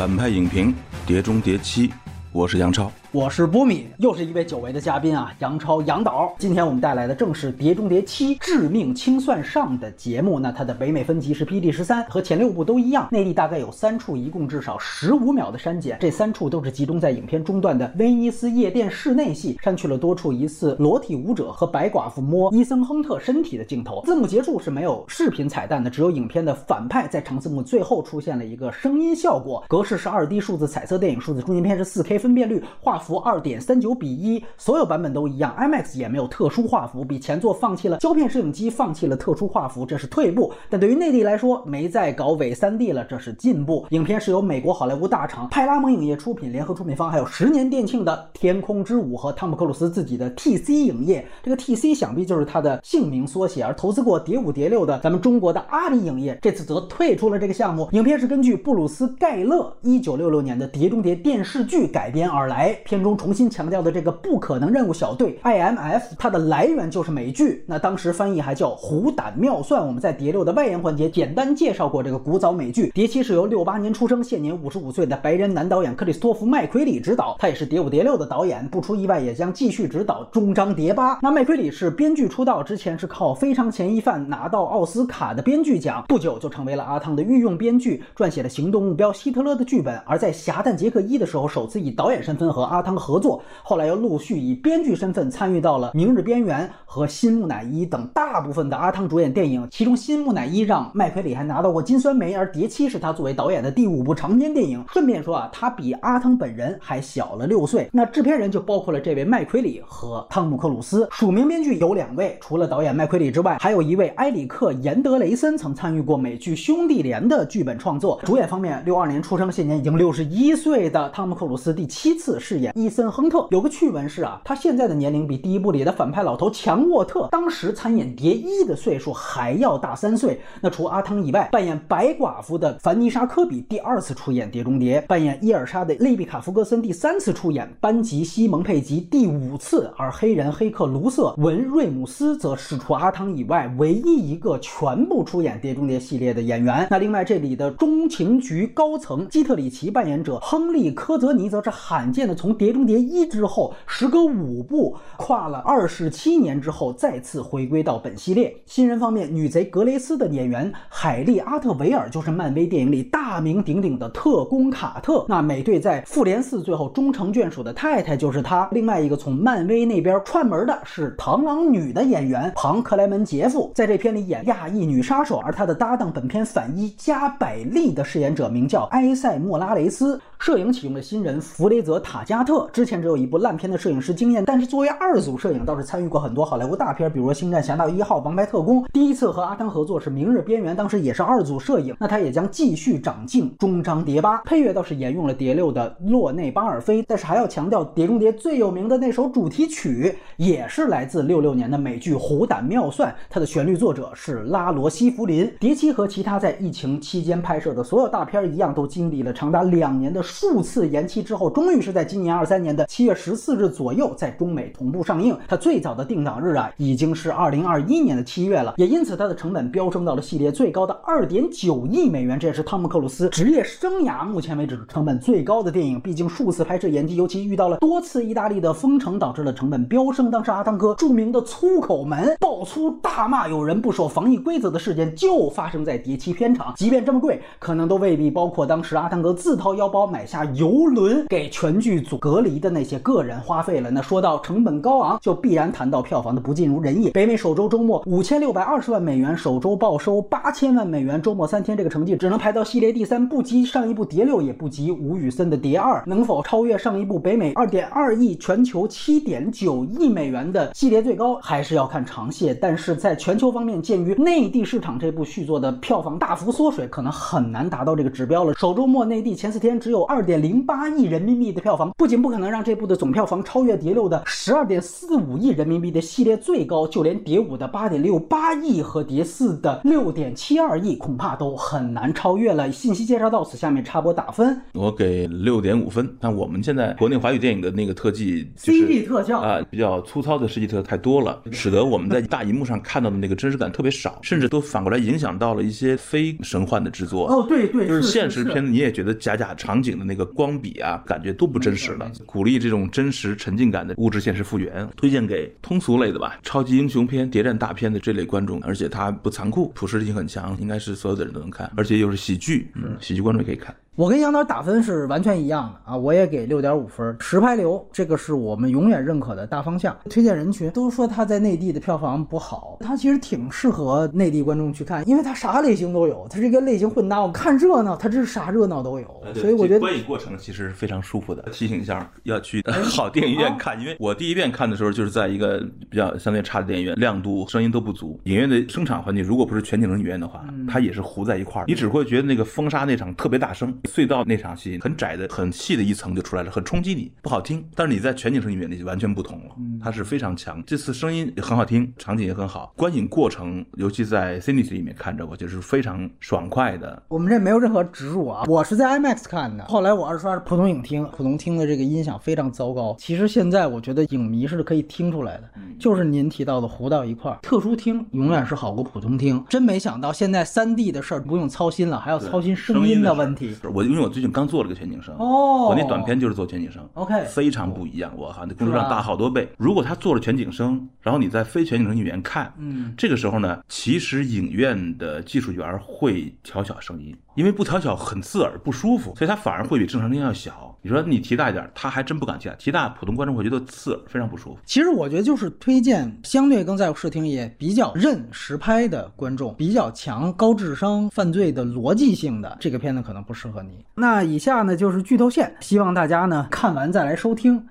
反派影评《碟中谍七》，我是杨超。我是波米，又是一位久违的嘉宾啊，杨超杨导。今天我们带来的正是《碟中谍七：致命清算上》的节目。那它的北美分级是 P D 十三，和前六部都一样。内地大概有三处，一共至少十五秒的删减。这三处都是集中在影片中段的威尼斯夜店室内戏，删去了多处疑似裸体舞者和白寡妇摸伊森亨特身体的镜头。字幕结束是没有视频彩蛋的，只有影片的反派在长字幕最后出现了一个声音效果。格式是二 D 数字彩色电影数字中间片是四 K 分辨率画。幅二点三九比一，所有版本都一样，IMAX 也没有特殊画幅，比前作放弃了胶片摄影机，放弃了特殊画幅，这是退步。但对于内地来说，没再搞伪三 D 了，这是进步。影片是由美国好莱坞大厂派拉蒙影业出品，联合出品方还有十年店庆的《天空之舞》和汤姆克鲁斯自己的 TC 影业。这个 TC 想必就是他的姓名缩写。而投资过《碟五》《碟六》的咱们中国的阿里影业，这次则退出了这个项目。影片是根据布鲁斯盖勒一九六六年的《碟中谍》电视剧改编而来。片中重新强调的这个不可能任务小队 IMF，它的来源就是美剧。那当时翻译还叫虎胆妙算。我们在谍六的外延环节简单介绍过这个古早美剧。谍七是由六八年出生、现年五十五岁的白人男导演克里斯托弗麦奎里执导，他也是谍五谍六的导演，不出意外也将继续执导终章谍八。那麦奎里是编剧出道，之前是靠《非常嫌疑犯》拿到奥斯卡的编剧奖，不久就成为了阿汤的御用编剧，撰写了《行动目标希特勒》的剧本。而在《侠探杰克一》的时候，首次以导演身份和阿阿汤合作。后来又陆续以编剧身份参与到了《明日边缘》和《新木乃伊》等大部分的阿汤主演电影，其中《新木乃伊》让麦奎里还拿到过金酸梅，而《谍七》是他作为导演的第五部长篇电影。顺便说啊，他比阿汤本人还小了六岁。那制片人就包括了这位麦奎里和汤姆克鲁斯。署名编剧有两位，除了导演麦奎里之外，还有一位埃里克严德雷森曾参与过美剧《兄弟连》的剧本创作。主演方面，六二年出生，现年已经六十一岁的汤姆克鲁斯第七次饰演伊森亨特。有个趣闻是啊，他现在的年龄比第一部里的反派老头强沃特当时参演谍一的岁数还要大三岁。那除阿汤以外，扮演白寡妇的凡妮莎科比第二次出演谍中谍，扮演伊尔莎的利比卡弗格森第三次出演，班吉西蒙佩吉第五次，而黑人黑客卢瑟文瑞姆斯则是除阿汤以外唯一一个全部出演谍中谍系列的演员。那另外这里的中情局高层基特里奇扮演者亨利科泽尼则是罕见的从谍中谍一之后，时隔五部，跨了二十七年之后，再次回归到本系列。新人方面，女贼格雷斯的演员海莉阿特维尔就是漫威电影里大名鼎鼎的特工卡特。那美队在复联四最后终成眷属的太太就是她。另外一个从漫威那边串门的是螳螂女的演员庞克莱门杰夫，在这片里演亚裔女杀手，而她的搭档本片反一加百利的饰演者名叫埃塞莫拉雷斯。摄影启用的新人弗雷泽塔加特，之前只有一部烂片的摄影师经验，但是作为二组摄影倒是参与过很多好莱坞大片，比如《星战：侠盗一号》《王牌特工》。第一次和阿汤合作是《明日边缘》，当时也是二组摄影。那他也将继续长进终章谍八。配乐倒是沿用了谍六的洛内巴尔菲，但是还要强调，碟中谍最有名的那首主题曲也是来自六六年的美剧《虎胆妙算》，它的旋律作者是拉罗西弗林。碟七和其他在疫情期间拍摄的所有大片一样，都经历了长达两年的。数次延期之后，终于是在今年二三年的七月十四日左右，在中美同步上映。它最早的定档日啊，已经是二零二一年的七月了，也因此它的成本飙升到了系列最高的二点九亿美元。这也是汤姆克鲁斯职业生涯目前为止成本最高的电影。毕竟数次拍摄延期，尤其遇到了多次意大利的封城，导致了成本飙升。当时阿汤哥著名的粗口门爆粗大骂有人不守防疫规则的事件，就发生在谍七片场。即便这么贵，可能都未必包括当时阿汤哥自掏腰包买。买下游轮给全剧组隔离的那些个人花费了。那说到成本高昂，就必然谈到票房的不尽如人意。北美首周周末五千六百二十万美元，首周报收八千万美元，周末三天这个成绩只能排到系列第三，不及上一部《蝶六》，也不及吴宇森的《蝶二》。能否超越上一部北美二点二亿、全球七点九亿美元的系列最高，还是要看长线。但是在全球方面，鉴于内地市场这部续作的票房大幅缩水，可能很难达到这个指标了。首周末内地前四天只有。二点零八亿人民币的票房，不仅不可能让这部的总票房超越《蝶六》的十二点四五亿人民币的系列最高，就连《蝶五》的八点六八亿和《蝶四》的六点七二亿，恐怕都很难超越了。信息介绍到此，下面插播打分，我给六点五分。那我们现在国内华语电影的那个特技就是 CG 特效啊、比较粗糙的实际特效太多了，使得我们在大荧幕上看到的那个真实感特别少，甚至都反过来影响到了一些非神幻的制作。哦，对对，就是是现实片子，你也觉得假假场景的那个光比啊，感觉都不真实了。鼓励这种真实沉浸感的物质现实复原，推荐给通俗类的吧，超级英雄片、谍战大片的这类观众，而且它不残酷，普适性很强，应该是所有的人都能看，而且又是喜剧，嗯，喜剧观众也可以看。我跟杨导打分是完全一样的啊，我也给六点五分。实拍流这个是我们永远认可的大方向。推荐人群都说他在内地的票房不好，他其实挺适合内地观众去看，因为他啥类型都有，他是一个类型混搭。我看热闹，他这是啥热闹都有，所以我觉得观影过程其实是非常舒服的。提醒一下，要去 好电影院看，因为我第一遍看的时候就是在一个比较相对差的电影院，亮度、声音都不足。影院的声场环境如果不是全景声影院的话，它也是糊在一块儿，你只会觉得那个风沙那场特别大声，隧道那场戏很窄的、很细的一层就出来了，很冲击你，不好听。但是你在全景声影院里就完全不同了，它是非常强。这次声音也很好听，场景也很好，观影过程尤其在 Cinity 里面看着，我觉得是非常爽快的。我们这没有任何植入啊，我是在 IMAX 看的，后来我二刷是普通影厅，普通厅的这个音响非常糟糕。其实现在我觉得影迷是可以听出来的，就是您提到的糊到一块儿，特殊厅永远是好过普通厅。真没想到现在三 D 的事儿不用操心了，还要操心声音的问题。我因为我最近刚做了个全景声，哦我那短片就是做全景声 OK 非常不一样。我靠，那工作量大好多倍。如果他做了全景声，然后你在非全景声影院看，嗯，这个时候呢，其实影院的技术员会调小声音，因为不调小很刺耳不舒服，所以它反而会比正常音要小。你说你提大一点，他还真不敢提大，提大普通观众会觉得刺耳，非常不舒服。其实我觉得就是推荐相对更在乎视听也比较认实拍的观众，比较强高智商犯罪的逻辑性的这个片子可能不适合你。那以下呢就是剧透线，希望大家呢看完再来收听。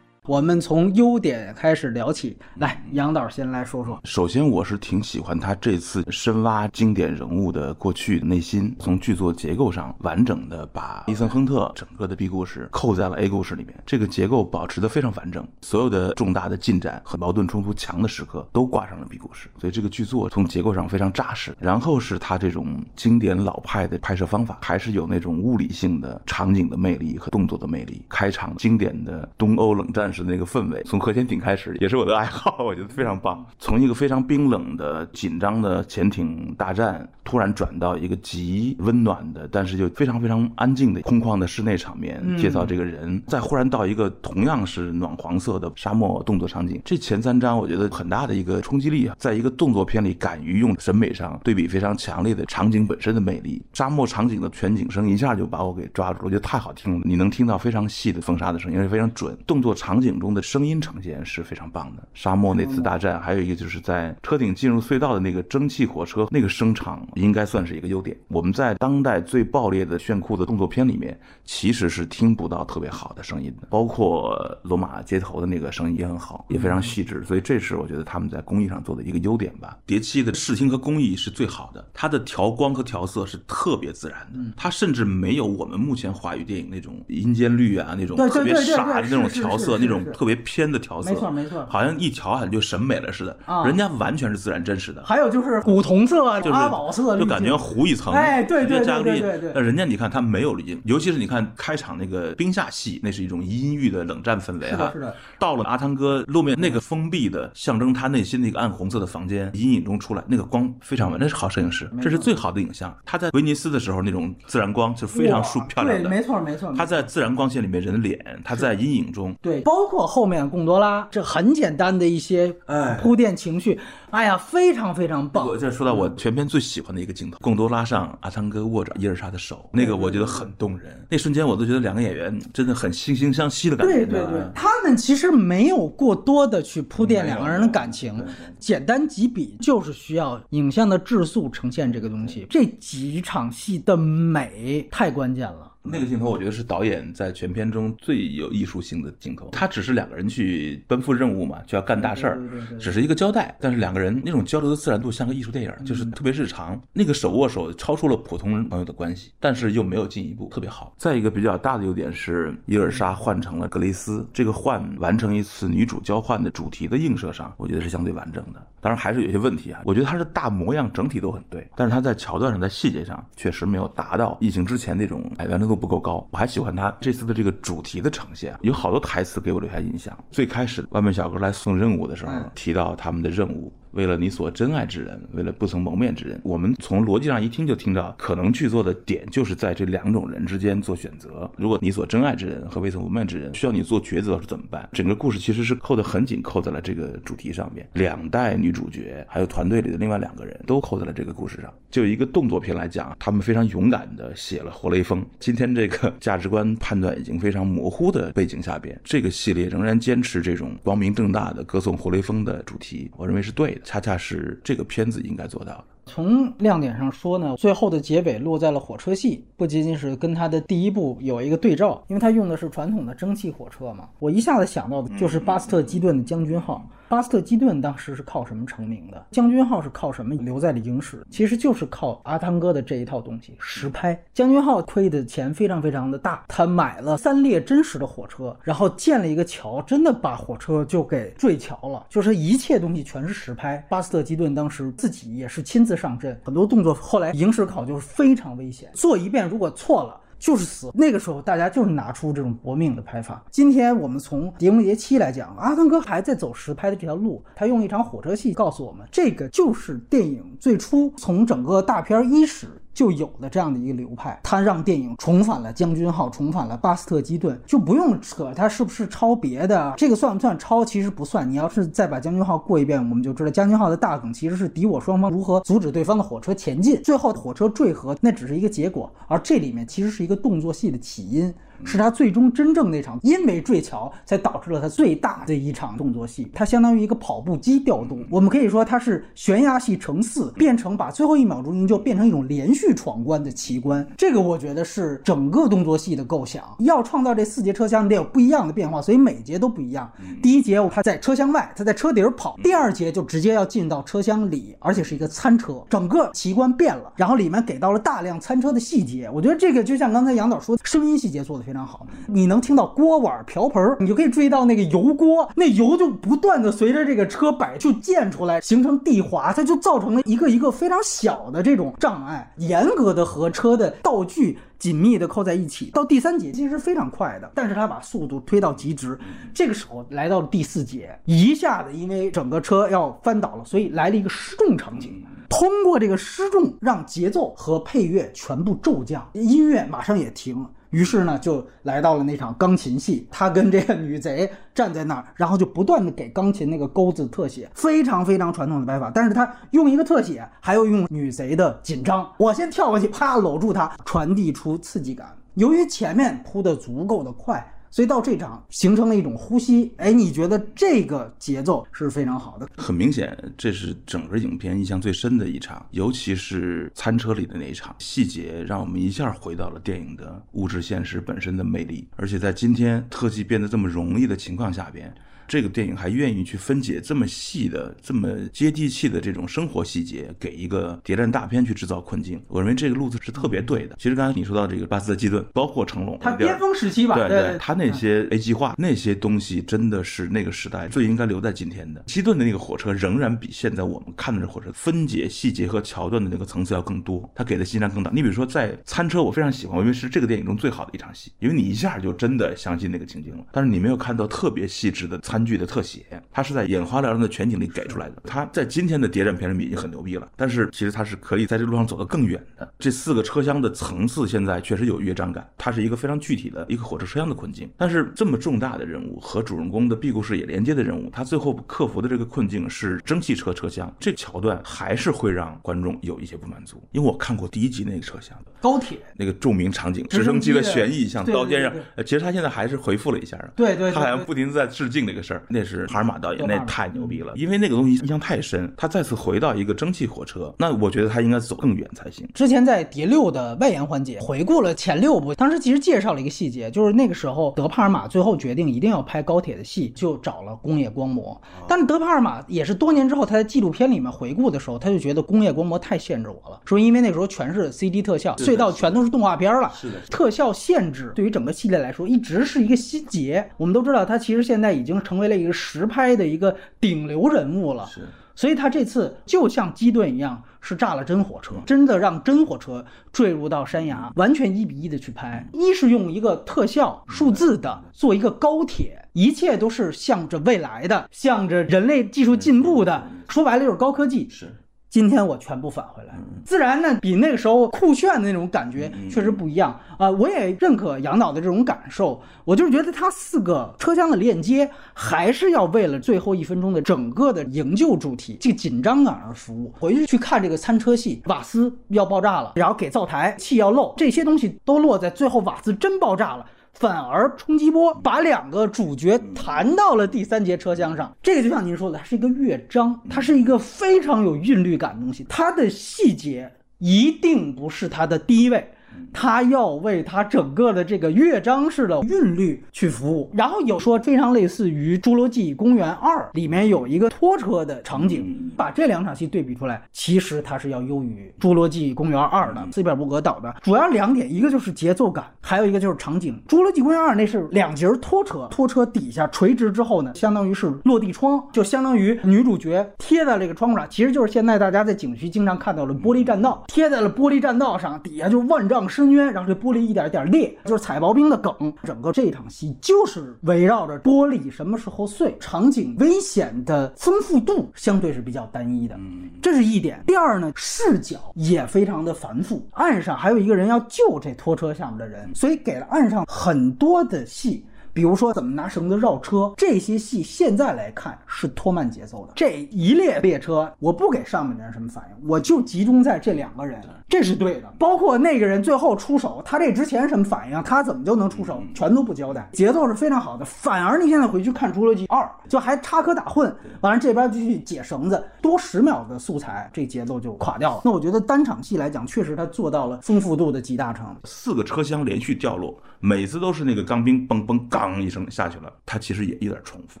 我们从优点开始聊起，来，杨导先来说说。首先，我是挺喜欢他这次深挖经典人物的过去内心，从剧作结构上完整的把伊森·亨特整个的 B 故事扣在了 A 故事里面。这个结构保持的非常完整，所有的重大的进展和矛盾冲突强的时刻都挂上了 B 故事，所以这个剧作从结构上非常扎实。然后是他这种经典老派的拍摄方法，还是有那种物理性的场景的魅力和动作的魅力。开场经典的东欧冷战时的那个氛围，从核潜艇开始也是我的爱好，我觉得非常棒。从一个非常冰冷的紧张的潜艇大战，突然转到一个极温暖的，但是又非常非常安静的空旷的室内场面，介绍这个人，再忽然到一个同样是暖黄色的沙漠动作场景，这前三章我觉得很大的一个冲击力啊，在一个动作片里敢于用审美上对比非常强烈的场景本身的魅力，沙漠场景的全景声一下就把我给抓住了，我觉得太好听了，你能听到非常细的风沙的声音，而且非常准，动作场景影中的声音呈现是非常棒的。沙漠那次大战，还有一个就是在车顶进入隧道的那个蒸汽火车，那个声场应该算是一个优点。我们在当代最爆裂的炫酷的动作片里面，其实是听不到特别好的声音的，包括罗马街头的那个声音也很好，也非常细致，所以这是我觉得他们在工艺上做的一个优点吧。碟七的视听和工艺是最好的，它的调光和调色是特别自然的，它甚至没有我们目前华语电影那种阴间绿啊那种特别傻的那种调色，那种特别偏的调色，没错没错。好像一调好像就审美了似的，啊。人家完全是自然真实的。还有就是古铜色、就是阿宝色，就感觉糊一层，哎对对对对对那人家你看他没有滤镜，尤其是你看开场那个冰下戏，那是一种阴郁的冷战氛围哈。是的是的到了阿汤哥露面那个封闭的象征他内心那个暗红色的房间，阴影中出来那个光非常稳，那是好摄影师，这是最好的影像。他在威尼斯的时候那种自然光是非常舒漂亮的，对，没错没错。他在自然光线里面人的脸，他在阴影中对，包括后面贡多拉这很简单的一些哎铺垫情绪，哎呀，非常非常棒。我这说到我全片最喜欢的一个镜头，贡多拉上阿汤哥握着伊尔莎的手，那个我觉得很动人。那瞬间我都觉得两个演员真的很惺惺相惜的感觉。对对对，他们其实没有过多的去铺垫两个人的感情简单几笔就是需要影像的质素呈现这个东西。这几场戏的美太关键了。那个镜头，我觉得是导演在全片中最有艺术性的镜头。他只是两个人去奔赴任务嘛，就要干大事儿，只是一个交代。但是两个人那种交流的自然度，像个艺术电影，就是特别日常。那个手握手超出了普通朋友的关系，但是又没有进一步，特别好。再一个比较大的优点是，伊尔莎换成了格雷斯，这个换完成一次女主交换的主题的映射上，我觉得是相对完整的。当然还是有些问题啊，我觉得他的大模样整体都很对，但是他在桥段上、在细节上确实没有达到疫情之前那种哎完成度不够高。我还喜欢他这次的这个主题的呈现，有好多台词给我留下印象。最开始外卖小哥来送任务的时候，提到他们的任务。为了你所珍爱之人，为了不曾谋面之人，我们从逻辑上一听就听到，可能剧作的点就是在这两种人之间做选择。如果你所珍爱之人和未曾谋面之人需要你做抉择是怎么办？整个故事其实是扣得很紧，扣在了这个主题上面。两代女主角还有团队里的另外两个人都扣在了这个故事上。就一个动作片来讲，他们非常勇敢地写了活雷锋。今天这个价值观判断已经非常模糊的背景下边，这个系列仍然坚持这种光明正大的歌颂活雷锋的主题，我认为是对的。恰恰是这个片子应该做到的。从亮点上说呢，最后的结尾落在了火车戏，不仅仅是跟它的第一部有一个对照，因为它用的是传统的蒸汽火车嘛。我一下子想到的就是巴斯特基顿的将军号。巴斯特基顿当时是靠什么成名的？将军号是靠什么留在了影史？其实就是靠阿汤哥的这一套东西——实拍。将军号亏的钱非常非常的大，他买了三列真实的火车，然后建了一个桥，真的把火车就给坠桥了，就是一切东西全是实拍。巴斯特基顿当时自己也是亲自上阵，很多动作后来影视考就是非常危险，做一遍如果错了。就是死，那个时候大家就是拿出这种搏命的拍法。今天我们从《碟中谍七》来讲，阿汤哥还在走实拍的这条路，他用一场火车戏告诉我们，这个就是电影最初从整个大片伊始。就有了这样的一个流派，他让电影重返了将军号，重返了巴斯特基顿，就不用扯他是不是抄别的，这个算不算抄？其实不算。你要是再把将军号过一遍，我们就知道将军号的大梗其实是敌我双方如何阻止对方的火车前进，最后火车坠河那只是一个结果，而这里面其实是一个动作戏的起因。是他最终真正那场，因为坠桥才导致了他最大的一场动作戏。它相当于一个跑步机调动，我们可以说它是悬崖戏乘四，变成把最后一秒钟营救变成一种连续闯关的奇观。这个我觉得是整个动作戏的构想。要创造这四节车厢，你得有不一样的变化，所以每节都不一样。第一节他在车厢外，他在车底儿跑；第二节就直接要进到车厢里，而且是一个餐车，整个奇观变了。然后里面给到了大量餐车的细节，我觉得这个就像刚才杨导说，声音细节做的。非常好，你能听到锅碗瓢盆，你就可以注意到那个油锅，那油就不断的随着这个车摆就溅出来，形成地滑，它就造成了一个一个非常小的这种障碍。严格的和车的道具紧密的扣在一起，到第三节其实非常快的，但是它把速度推到极值。这个时候来到了第四节，一下子因为整个车要翻倒了，所以来了一个失重场景。通过这个失重，让节奏和配乐全部骤降，音乐马上也停了。于是呢，就来到了那场钢琴戏，他跟这个女贼站在那儿，然后就不断的给钢琴那个钩子特写，非常非常传统的拍法。但是他用一个特写，还要用女贼的紧张，我先跳过去，啪搂住她，传递出刺激感。由于前面铺的足够的快。所以到这场形成了一种呼吸，哎，你觉得这个节奏是非常好的？很明显，这是整个影片印象最深的一场，尤其是餐车里的那一场，细节让我们一下回到了电影的物质现实本身的魅力，而且在今天特技变得这么容易的情况下边。这个电影还愿意去分解这么细的、这么接地气的这种生活细节，给一个谍战大片去制造困境。我认为这个路子是特别对的。其实刚才你说到这个巴斯德基顿，包括成龙，他巅峰时期吧，对对，他那些 A 计划那些东西，真的是那个时代最应该留在今天的。基顿的那个火车仍然比现在我们看的这火车分解细节和桥段的那个层次要更多，他给的信息量更大。你比如说在餐车，我非常喜欢，我认为是这个电影中最好的一场戏，因为你一下就真的相信那个情景了。但是你没有看到特别细致的餐。剧的特写，它是在眼花缭乱的全景里给出来的。它在今天的谍战片里面已经很牛逼了，但是其实它是可以在这路上走得更远的。这四个车厢的层次现在确实有乐章感，它是一个非常具体的一个火车车厢的困境。但是这么重大的任务和主人公的 B 故事也连接的任务，他最后克服的这个困境是蒸汽车车厢，这个桥段还是会让观众有一些不满足。因为我看过第一集那个车厢的高铁那个著名场景，直直升机的旋翼像刀尖上其实他现在还是回复了一下啊。对对对他好像不停地在致敬那个事儿，那是帕尔马导演，那太牛逼了，因为那个东西印象太深。他再次回到一个蒸汽火车，那我觉得他应该走更远才行。之前在碟六的外延环节回顾了前六部，当时其实介绍了一个细节，就是那个时候德帕尔玛最后决定一定要拍高铁的戏，就找了工业光魔。但是德帕尔玛也是多年之后他在纪录片里面回顾的时候，他就觉得工业光魔太限制我了，说因为那时候全是 CD 特效，隧道全都是动画片了，是的特效限制对于整个系列来说一直是一个心结。我们都知道，他其实现在已经成为了一个实拍的一个顶流人物了。是所以他这次就像基顿一样，是炸了真火车，真的让真火车坠入到山崖，完全一比一的去拍。一是用一个特效数字的做一个高铁，一切都是向着未来的，向着人类技术进步的，说白了就是高科技。是，今天我全部返回来，自然呢比那个时候酷炫的那种感觉嗯确实不一样啊、我也认可杨导的这种感受，我就是觉得他四个车厢的链接还是要为了最后一分钟的整个的营救主题这个紧张感而服务。回去去看这个餐车戏，瓦斯要爆炸了，然后给灶台气要漏，这些东西都落在最后瓦斯真爆炸了。反而冲击波把两个主角弹到了第三节车厢上，这个就像您说的，它是一个乐章，它是一个非常有韵律感的东西，它的细节一定不是它的第一位。它要为它整个的这个乐章式的韵律去服务，然后有说非常类似于《侏罗纪公园二》里面有一个拖车的场景，把这两场戏对比出来，其实它是要优于《侏罗纪公园二》的斯皮尔伯格导的，主要两点，一个就是节奏感，还有一个就是场景。《侏罗纪公园二》那是两节拖车，拖车底下垂直之后呢，相当于是落地窗，就相当于女主角贴在这个窗户上，其实就是现在大家在景区经常看到的玻璃栈道，贴在了玻璃栈道上，底下就是万丈深渊，然后这玻璃一点一点裂，就是踩薄冰的梗。整个这场戏就是围绕着玻璃什么时候碎，场景危险的丰富度相对是比较单一的，这是一点。第二呢，视角也非常的繁复，岸上还有一个人要救这拖车下面的人，所以给了岸上很多的戏。比如说怎么拿绳子绕车，这些戏现在来看是拖慢节奏的。这一列列车，我不给上面的人什么反应，我就集中在这两个人，这是对的。包括那个人最后出手，他这之前什么反应，他怎么就能出手，全都不交代，节奏是非常好的。反而你现在回去看《侏罗纪二》，就还插科打诨，完了这边就去解绳子，多十秒的素材，这节奏就垮掉了。那我觉得单场戏来讲，确实他做到了丰富度的极大成。四个车厢连续掉落，每次都是那个钢兵嘣嘣刚一声下去了，它其实也有点重复。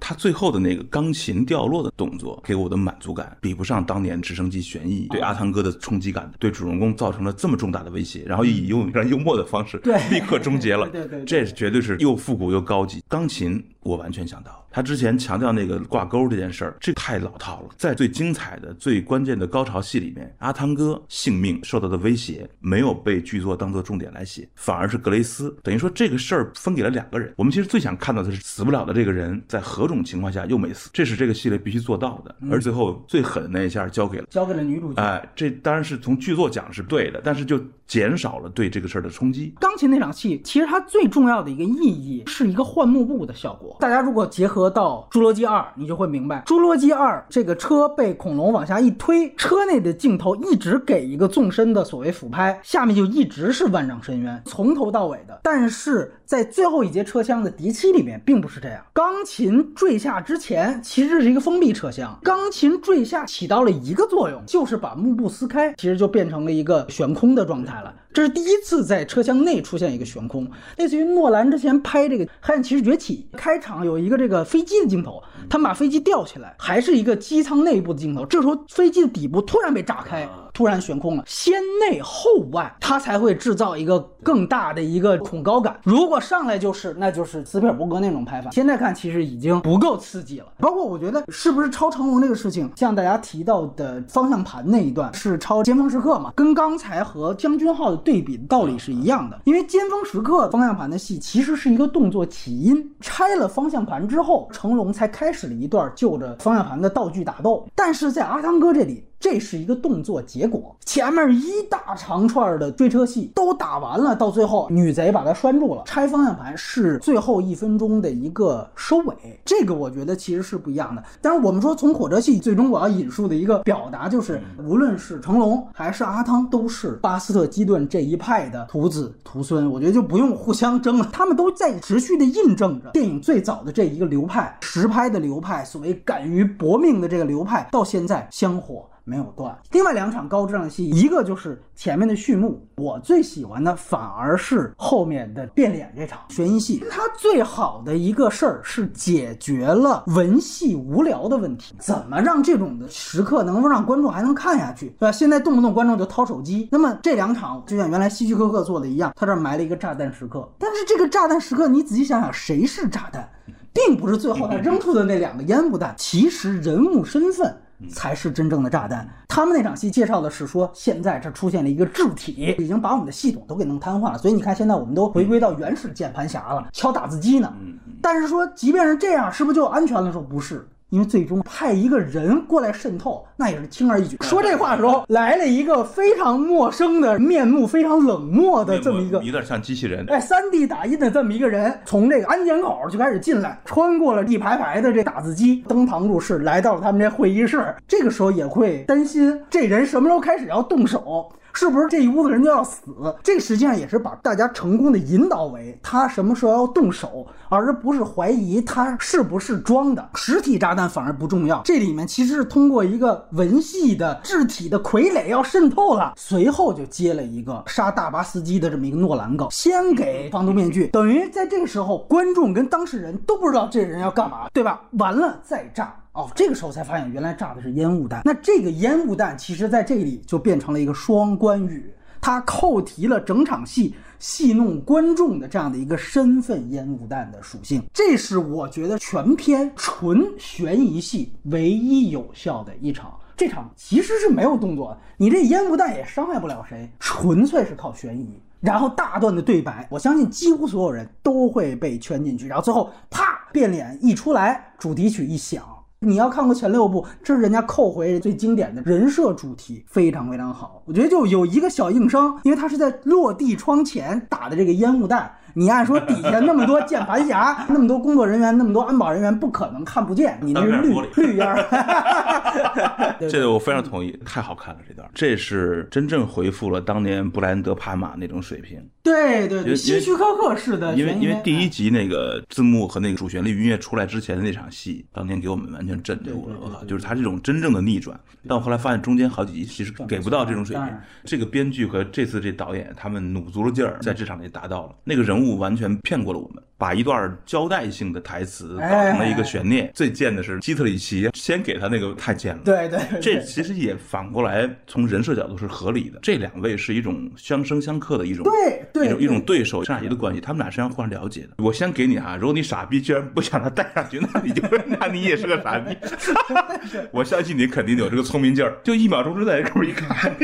它最后的那个钢琴掉落的动作，给我的满足感比不上当年直升机旋翼对阿汤哥的冲击感，对主人公造成了这么重大的威胁，然后以用非常幽默的方式，对 立刻终结了。对对对对这绝对是又复古又高级。钢琴我完全想到，他之前强调那个挂钩这件事儿，这太老套了。在最精彩的、最关键的高潮戏里面，阿汤哥性命受到的威胁没有被剧作当做重点来写，反而是格雷斯，等于说这个事儿分给了两个人。我们其实最想看到的是死不了的这个人在何种情况下又没死，这是这个系列必须做到的。而最后最狠的那一下交给了。交给了女主角。哎，这当然是从剧作讲是对的，但是就减少了对这个事儿的冲击。钢琴那场戏，其实它最重要的一个意义是一个换幕布的效果。大家如果结合到《侏罗纪二》，你就会明白，《侏罗纪二》这个车被恐龙往下一推，车内的镜头一直给一个纵深的所谓俯拍，下面就一直是万丈深渊，从头到尾的。但是在最后一节车厢的敌七里面，并不是这样。钢琴坠下之前，其实是一个封闭车厢，钢琴坠下起到了一个作用，就是把幕布撕开，其实就变成了一个悬空的状态了。这是第一次在车厢内出现一个悬空，类似于诺兰之前拍这个《黑暗骑士崛起》开场有一个这个飞机的镜头，他们把飞机吊起来，还是一个机舱内部的镜头。这时候飞机的底部突然被炸开，突然悬空了，先内后外，它才会制造一个更大的一个恐高感。如果上来就是，那就是斯皮尔伯格那种拍法。现在看其实已经不够刺激了。包括我觉得是不是超长龙这个事情，像大家提到的方向盘那一段是超尖峰时刻嘛，跟刚才和将军号的对比道理是一样的。因为尖峰时刻方向盘的戏其实是一个动作起因，拆了方向盘之后，成龙才开始了一段就着方向盘的道具打斗。但是在阿汤哥这里。这是一个动作结果。前面一大长串的追车戏都打完了，到最后女贼把他拴住了，拆方向盘是最后一分钟的一个收尾。这个我觉得其实是不一样的。但是我们说从火车戏最终我要引述的一个表达就是，无论是成龙还是阿汤，都是巴斯特基顿这一派的徒子徒孙。我觉得就不用互相争了，他们都在持续的印证着电影最早的这一个流派，实拍的流派，所谓敢于搏命的这个流派，到现在香火。没有断。另外两场高质量戏，一个就是前面的序幕，我最喜欢的反而是后面的变脸这场悬疑戏。它最好的一个事儿是解决了文戏无聊的问题。怎么让这种的时刻能够让观众还能看下去，对吧？现在动不动观众就掏手机。那么这两场就像原来希区柯克做的一样，他这儿埋了一个炸弹时刻。但是这个炸弹时刻，你仔细想想，谁是炸弹？并不是最后他扔出的那两个烟雾弹，其实人物身份。才是真正的炸弹。他们那场戏介绍的是说，现在这出现了一个质体，已经把我们的系统都给弄瘫痪了。所以你看，现在我们都回归到原始键盘侠了，敲打字机呢。但是说，即便是这样，是不是就安全了？说不是。因为最终派一个人过来渗透，那也是轻而易举。说这话的时候，来了一个非常陌生的面目，非常冷漠的这么一个，有点像机器人。哎，三 D 打印的这么一个人，从这个安检口就开始进来，穿过了一排排的这打字机，登堂入室，来到了他们这会议室。这个时候也会担心，这人什么时候开始要动手？是不是这一屋子人就要死？这实际上也是把大家成功的引导为他什么时候要动手，而不是怀疑他是不是装的实体炸弹反而不重要。这里面其实是通过一个文戏的质体的傀儡要渗透了，随后就接了一个杀大巴司机的这么一个诺兰梗，先给防毒面具，等于在这个时候观众跟当事人都不知道这人要干嘛，对吧？完了再炸。哦，这个时候才发现原来炸的是烟雾弹。那这个烟雾弹其实在这里就变成了一个双关语，它扣题了整场戏戏弄观众的这样的一个身份烟雾弹的属性。这是我觉得全片纯悬疑戏唯一有效的一场。这场其实是没有动作，你这烟雾弹也伤害不了谁，纯粹是靠悬疑。然后大段的对白，我相信几乎所有人都会被圈进去。然后最后啪变脸一出来，主题曲一响。你要看过前六部，这是人家扣回最经典的人设主题，非常非常好。我觉得就有一个小硬伤，因为他是在落地窗前打的这个烟雾弹。你按说底下那么多键盘侠，那么多工作人员，那么多安保人员，不可能看不见。你那是绿绿烟儿。这个我非常同意，太好看了这段，这是真正回复了当年布莱恩德帕马那种水平。对对对，希区柯克式的。因为因为第一集那个字幕和那个主旋律音乐出来之前的那场戏，当年给我们完全震住了。我靠，就是他这种真正的逆转。但我后来发现中间好几集其实给不到这种水平。这个编剧和这次这导演他们努足了劲儿，在这场里达到了那个人物。完全骗过了我们，把一段交代性的台词搞成了一个悬念。最贱的是基特里奇先给他那个太贱了。对对，这其实也反过来从人设角度是合理的。这两位是一种相生相克的一种对对一种一种对手上下级的关系，他们俩实际上互相了解的。我先给你哈，如果你傻逼居然不想他带上去，那你就 那你也是个傻逼。我相信你肯定有这个聪明劲儿，就一秒钟之内给我一看。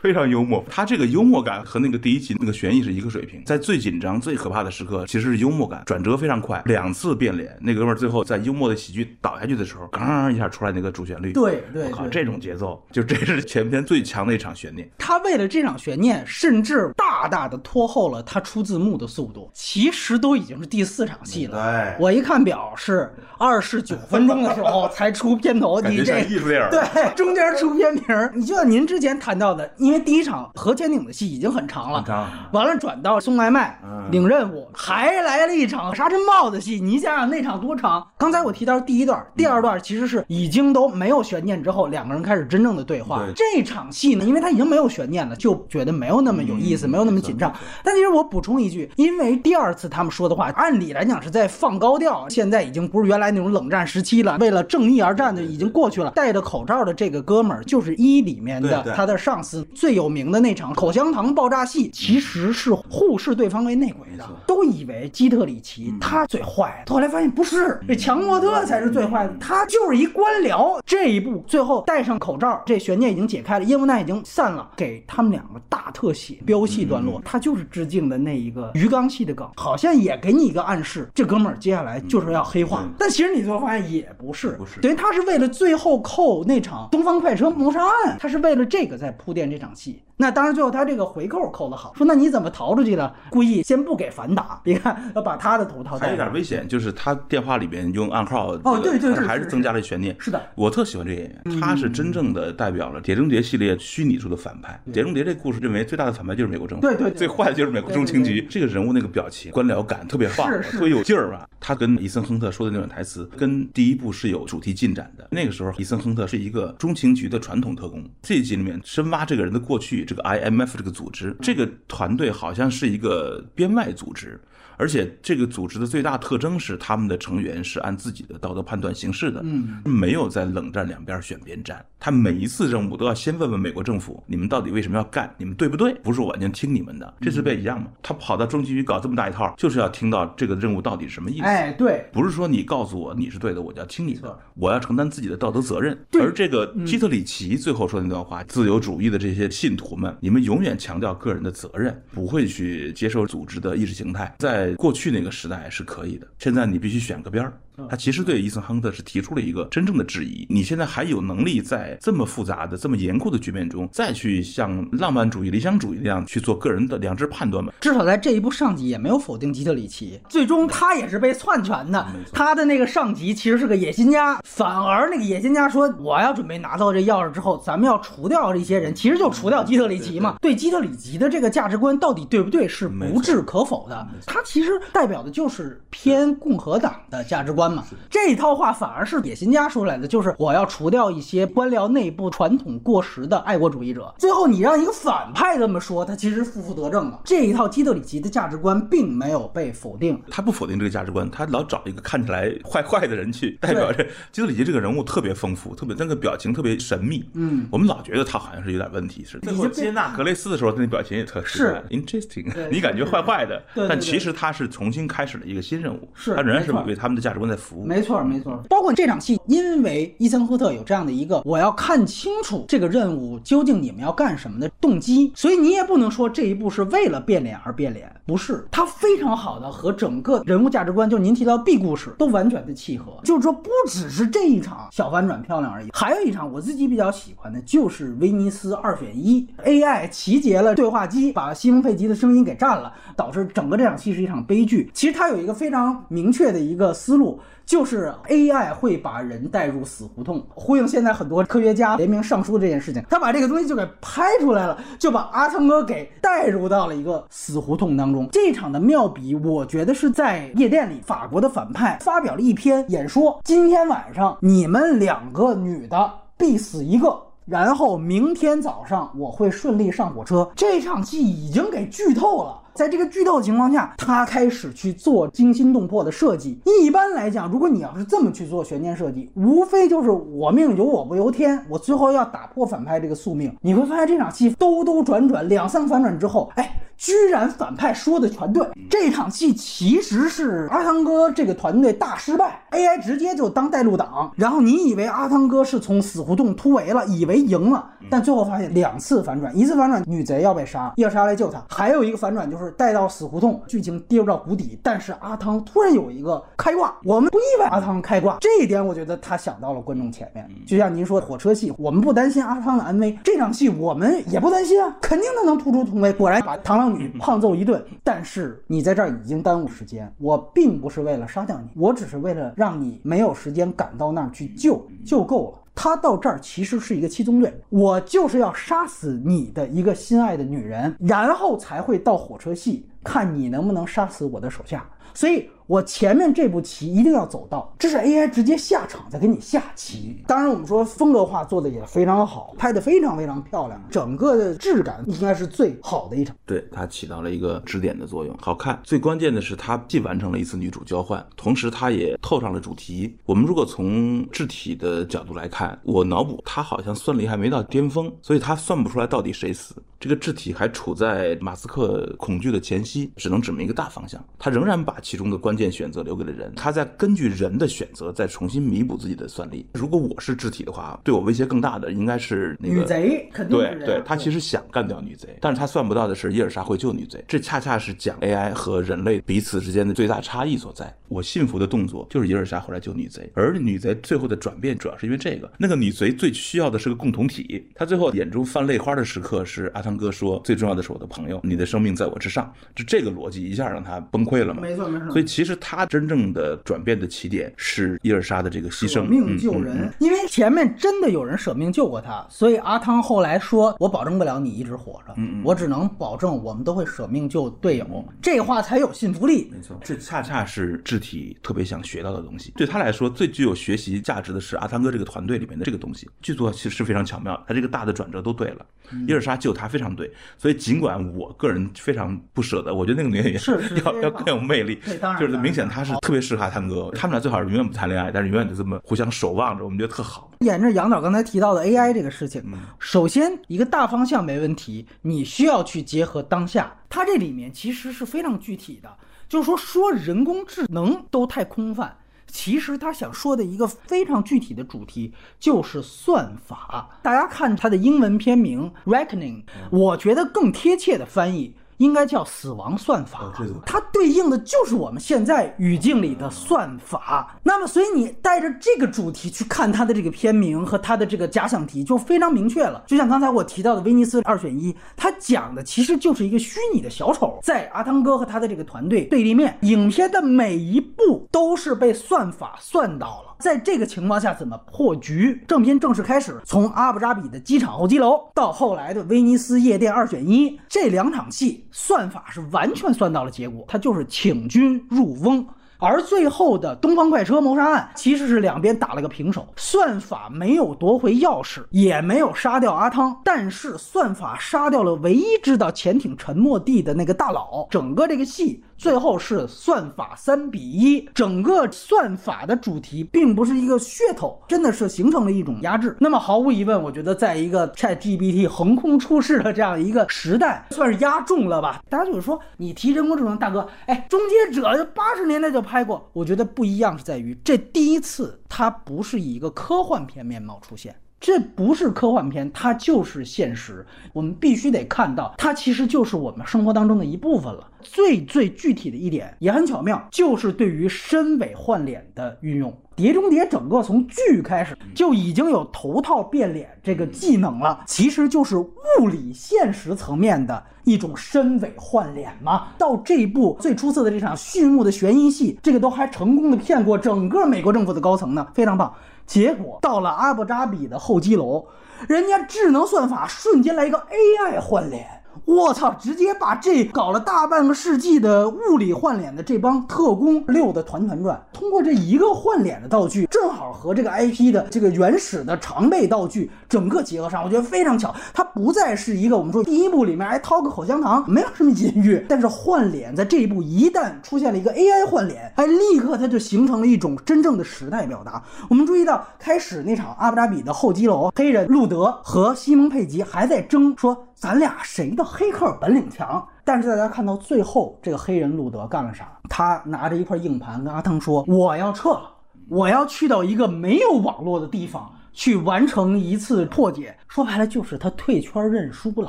非常幽默，他这个幽默感和那个第一集那个悬疑是一个水平。在最紧张、最可怕的时刻，其实是幽默感转折非常快，两次变脸。那哥们儿最后在幽默的喜剧倒下去的时候，刚一下出来那个主旋律，对对，我靠，这种节奏就这是前篇最强的一场悬念。他为了这场悬念，甚至大大大的拖后了他出字幕的速度。其实都已经是第四场戏了。我一看表是二十九分钟的时候才出片头，你这艺术电影对中间出片名，你就像您之前谈到的。因为第一场核潜艇的戏已经很长了，完了转到送外卖领任务，还来了一场沙尘暴的戏。你想想那场多长？刚才我提到第一段，第二段其实是已经都没有悬念之后，两个人开始真正的对话。这场戏呢，因为他已经没有悬念了，就觉得没有那么有意思，没有那么紧张。但其实我补充一句，因为第二次他们说的话，按理来讲是在放高调，现在已经不是原来那种冷战时期了，为了正义而战的已经过去了。戴着口罩的这个哥们儿就是一里面的他的上司。最有名的那场口香糖爆炸戏，其实是互视对方为内鬼的，都以为基特里奇他最坏，后来发现不是，这强莫特才是最坏的，他就是一官僚。这一步最后戴上口罩，这悬念已经解开了，烟雾弹已经散了，给他们两个大特写，飙戏段落，他就是致敬的那一个鱼缸戏的梗，好像也给你一个暗示，这哥们儿接下来就是要黑化。但其实你最后发现也不是，不是等于他是为了最后扣那场东方快车谋杀案，他是为了这个在铺垫这场戏。那当然，最后他这个回扣扣的好，说那你怎么逃出去的？故意先不给反打，你看要把他的头套还有点。危险，就是他电话里边用暗号，哦对对还是增加了悬念。是的，我特喜欢这个演员，他是真正的代表了《碟中谍》系列虚拟出的反派。《碟中谍》这故事认为最大的反派就是美国政府，对对对最坏的就是美国中情局。这个人物那个表情、官僚感特别棒，特别有劲儿吧？他跟伊森亨特说的那段台词，跟第一部是有主题进展的。那个时候，伊森亨特是一个中情局的传统特工。这一集里面深挖这个人的过去，这个 IMF 这个组织，这个团队好像是一个编外组织。而且这个组织的最大特征是，他们的成员是按自己的道德判断行事的，嗯，没有在冷战两边选边站。他每一次任务都要先问问美国政府，你们到底为什么要干？你们对不对？不是我完全听你们的。这次不也一样吗？他跑到中情局搞这么大一套，就是要听到这个任务到底是什么意思。哎，对，不是说你告诉我你是对的，我就要听你的，我要承担自己的道德责任。而这个基特里奇最后说的那段话，自由主义的这些信徒们，你们永远强调个人的责任，不会去接受组织的意识形态。在过去那个时代是可以的，现在你必须选个边儿。他其实对伊森亨特是提出了一个真正的质疑：你现在还有能力在这么复杂的、这么严酷的局面中，再去像浪漫主义、理想主义那样去做个人的良知判断吗？至少在这一部上级也没有否定基特里奇，最终他也是被篡权的。他的那个上级其实是个野心家，反而那个野心家说：“我要准备拿到这钥匙之后，咱们要除掉这些人，其实就除掉基特里奇嘛。”对基特里奇的这个价值观到底对不对是不置可否的。他其实代表的就是偏共和党的价值观嘛。这一套话反而是野心家说出来的，就是我要除掉一些官僚内部传统过时的爱国主义者。最后你让一个反派这么说，他其实负负得正了。这一套基德里奇的价值观并没有被否定。他不否定这个价值观，他老找一个看起来坏坏的人去代表着。基德里奇这个人物特别丰富，特别那个表情特别神秘。嗯，我们老觉得他好像是有点问题似的。最后接纳格雷斯的时候，他那表情也特是 interesting，你感觉坏坏的，但其实他是重新开始了一个新任务，是他仍然是为他们的价值观在服务。没错，没错。包括这场戏，因为伊森赫特有这样的一个我要看清楚这个任务究竟你们要干什么的动机，所以你也不能说这一步是为了变脸而变脸，不是，它非常好的和整个人物价值观，就是您提到 B 故事都完全的契合。就是说，不只是这一场小反转漂亮而已，还有一场我自己比较喜欢的，就是威尼斯二选一，AI 集结了对话机，把西蒙佩吉的声音给占了，导致整个这场戏是一场悲剧。其实它有一个非常明确的一个思路。就是 AI 会把人带入死胡同，呼应现在很多科学家联名上书这件事情，他把这个东西就给拍出来了，就把阿汤哥给带入到了一个死胡同当中。这场的妙笔，我觉得是在夜店里，法国的反派发表了一篇演说，今天晚上你们两个女的必死一个。然后明天早上我会顺利上火车。这场戏已经给剧透了。在这个剧透的情况下，他开始去做惊心动魄的设计。一般来讲，如果你要是这么去做悬念设计，无非就是我命由我不由天，我最后要打破反派这个宿命。你会发现这场戏兜兜转转两三反转之后，哎，居然反派说的全对。这场戏其实是阿汤哥这个团队大失败，AI 直接就当带路党。然后你以为阿汤哥是从死胡同突围了，以为赢了，但最后发现两次反转，一次反转女贼要被杀，夜莎来救他；还有一个反转就是带到死胡同，剧情跌入到谷底，但是阿汤突然有一个开挂，我们不意外阿汤开挂，这一点我觉得他想到了观众前面。就像您说火车戏，我们不担心阿汤的安危，这场戏我们也不担心啊，肯定他能突出重围。果然把螳螂女胖揍一顿，但是你在这儿已经耽误时间，我并不是为了杀掉你，我只是为了让你没有时间赶到那儿去救，就够了。他到这儿其实是一个七宗罪，我就是要杀死你的一个心爱的女人，然后才会到火车系，看你能不能杀死我的手下。所以我前面这步棋一定要走到，这是 AI 直接下场在给你下棋。当然，我们说风格化做的也非常好，拍的非常非常漂亮，整个的质感应该是最好的一场。对它起到了一个支点的作用，好看。最关键的是，它既完成了一次女主交换，同时它也透上了主题。我们如果从质体的角度来看，我脑补它好像算力还没到巅峰，所以它算不出来到底谁死。这个智体还处在马斯克恐惧的前夕，只能指明一个大方向。他仍然把其中的关键选择留给了人，他在根据人的选择再重新弥补自己的算力。如果我是智体的话，对我威胁更大的应该是那个女贼，肯定对对，他其实想干掉女贼，但是他算不到的是伊尔莎会救女贼，这恰恰是讲 AI 和人类彼此之间的最大差异所在。我信服的动作就是伊尔莎回来救女贼，而女贼最后的转变主要是因为这个。那个女贼最需要的是个共同体，她最后眼中泛泪花的时刻是阿汤哥说：“最重要的是我的朋友，你的生命在我之上。”就这个逻辑一下让他崩溃了嘛。没错没错。所以其实他真正的转变的起点是伊尔莎的这个牺牲，舍命救人。嗯嗯因为前面真的有人舍命救过他，所以阿汤后来说：“我保证不了你一直活着，嗯我只能保证我们都会舍命救队友。”这话才有信服力。没错，这恰恰是智体特别想学到的东西。对他来说，最具有学习价值的是阿汤哥这个团队里面的这个东西。剧作其实是非常巧妙，他这个大的转折都对了。伊尔莎救他非常对，所以尽管我个人非常不舍得，我觉得那个女演员是是 要要更有魅力就是明显她是特别适合阿汤哥。他们俩最好是永远不谈恋爱，但是永远就这么互相守望着，我们觉得特好。沿着杨导刚才提到的 AI 这个事情，首先一个大方向没问题，你需要去结合当下。它这里面其实是非常具体的，就是说说人工智能都太空泛。其实他想说的一个非常具体的主题就是算法。大家看他的英文片名 “Reckoning”，我觉得更贴切的翻译应该叫“死亡算法”它对应的就是我们现在语境里的算法。那么，所以你带着这个主题去看它的这个片名和它的这个假想题，就非常明确了。就像刚才我提到的威尼斯二选一，它讲的其实就是一个虚拟的小丑，在阿汤哥和他的这个团队对立面。影片的每一步都是被算法算到了。在这个情况下，怎么破局？正片正式开始，从阿布扎比的机场候机楼到后来的威尼斯夜店二选一，这两场戏算法是完全算到了结果，它就是请君入瓮。而最后的东方快车谋杀案其实是两边打了个平手，算法没有夺回钥匙，也没有杀掉阿汤，但是算法杀掉了唯一知道潜艇沉没地的那个大佬。整个这个戏最后是算法三比一，整个算法的主题并不是一个噱头，真的是形成了一种压制。那么毫无疑问，我觉得在一个 Chat GPT 横空出世的这样一个时代，算是压中了吧？大家就是说，你提人工智能，大哥，哎，终结者八十年代就拍过，我觉得不一样是在于这第一次它不是以一个科幻片面貌出现。这不是科幻片，它就是现实。我们必须得看到，它其实就是我们生活当中的一部分了。最最具体的一点也很巧妙，就是对于身尾换脸的运用。《碟中谍》整个从剧开始就已经有头套变脸这个技能了，其实就是物理现实层面的一种身尾换脸嘛。到这一步最出色的这场序幕的悬疑戏，这个都还成功的骗过整个美国政府的高层呢，非常棒。结果到了阿布扎比的候机楼，人家智能算法瞬间来一个 AI 换脸。我操！直接把这搞了大半个世纪的物理换脸的这帮特工溜得团团转。通过这一个换脸的道具，正好和这个 IP 的这个原始的常备道具整个结合上，我觉得非常巧。它不再是一个我们说第一部里面哎掏个口香糖，没有什么隐喻，但是换脸在这一步一旦出现了一个 AI 换脸，哎，立刻它就形成了一种真正的时代表达。我们注意到开始那场阿布扎比的候机楼，黑人路德和西蒙佩吉还在争说。咱俩谁的黑客本领强？但是大家看到最后，这个黑人路德干了啥？他拿着一块硬盘跟阿汤说：“我要撤了，我要去到一个没有网络的地方去完成一次破解。”说白了就是他退圈认输了。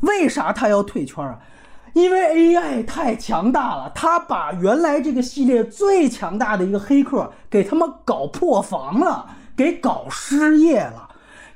为啥他要退圈啊？因为 AI 太强大了，他把原来这个系列最强大的一个黑客给他们搞破防了，给搞失业了。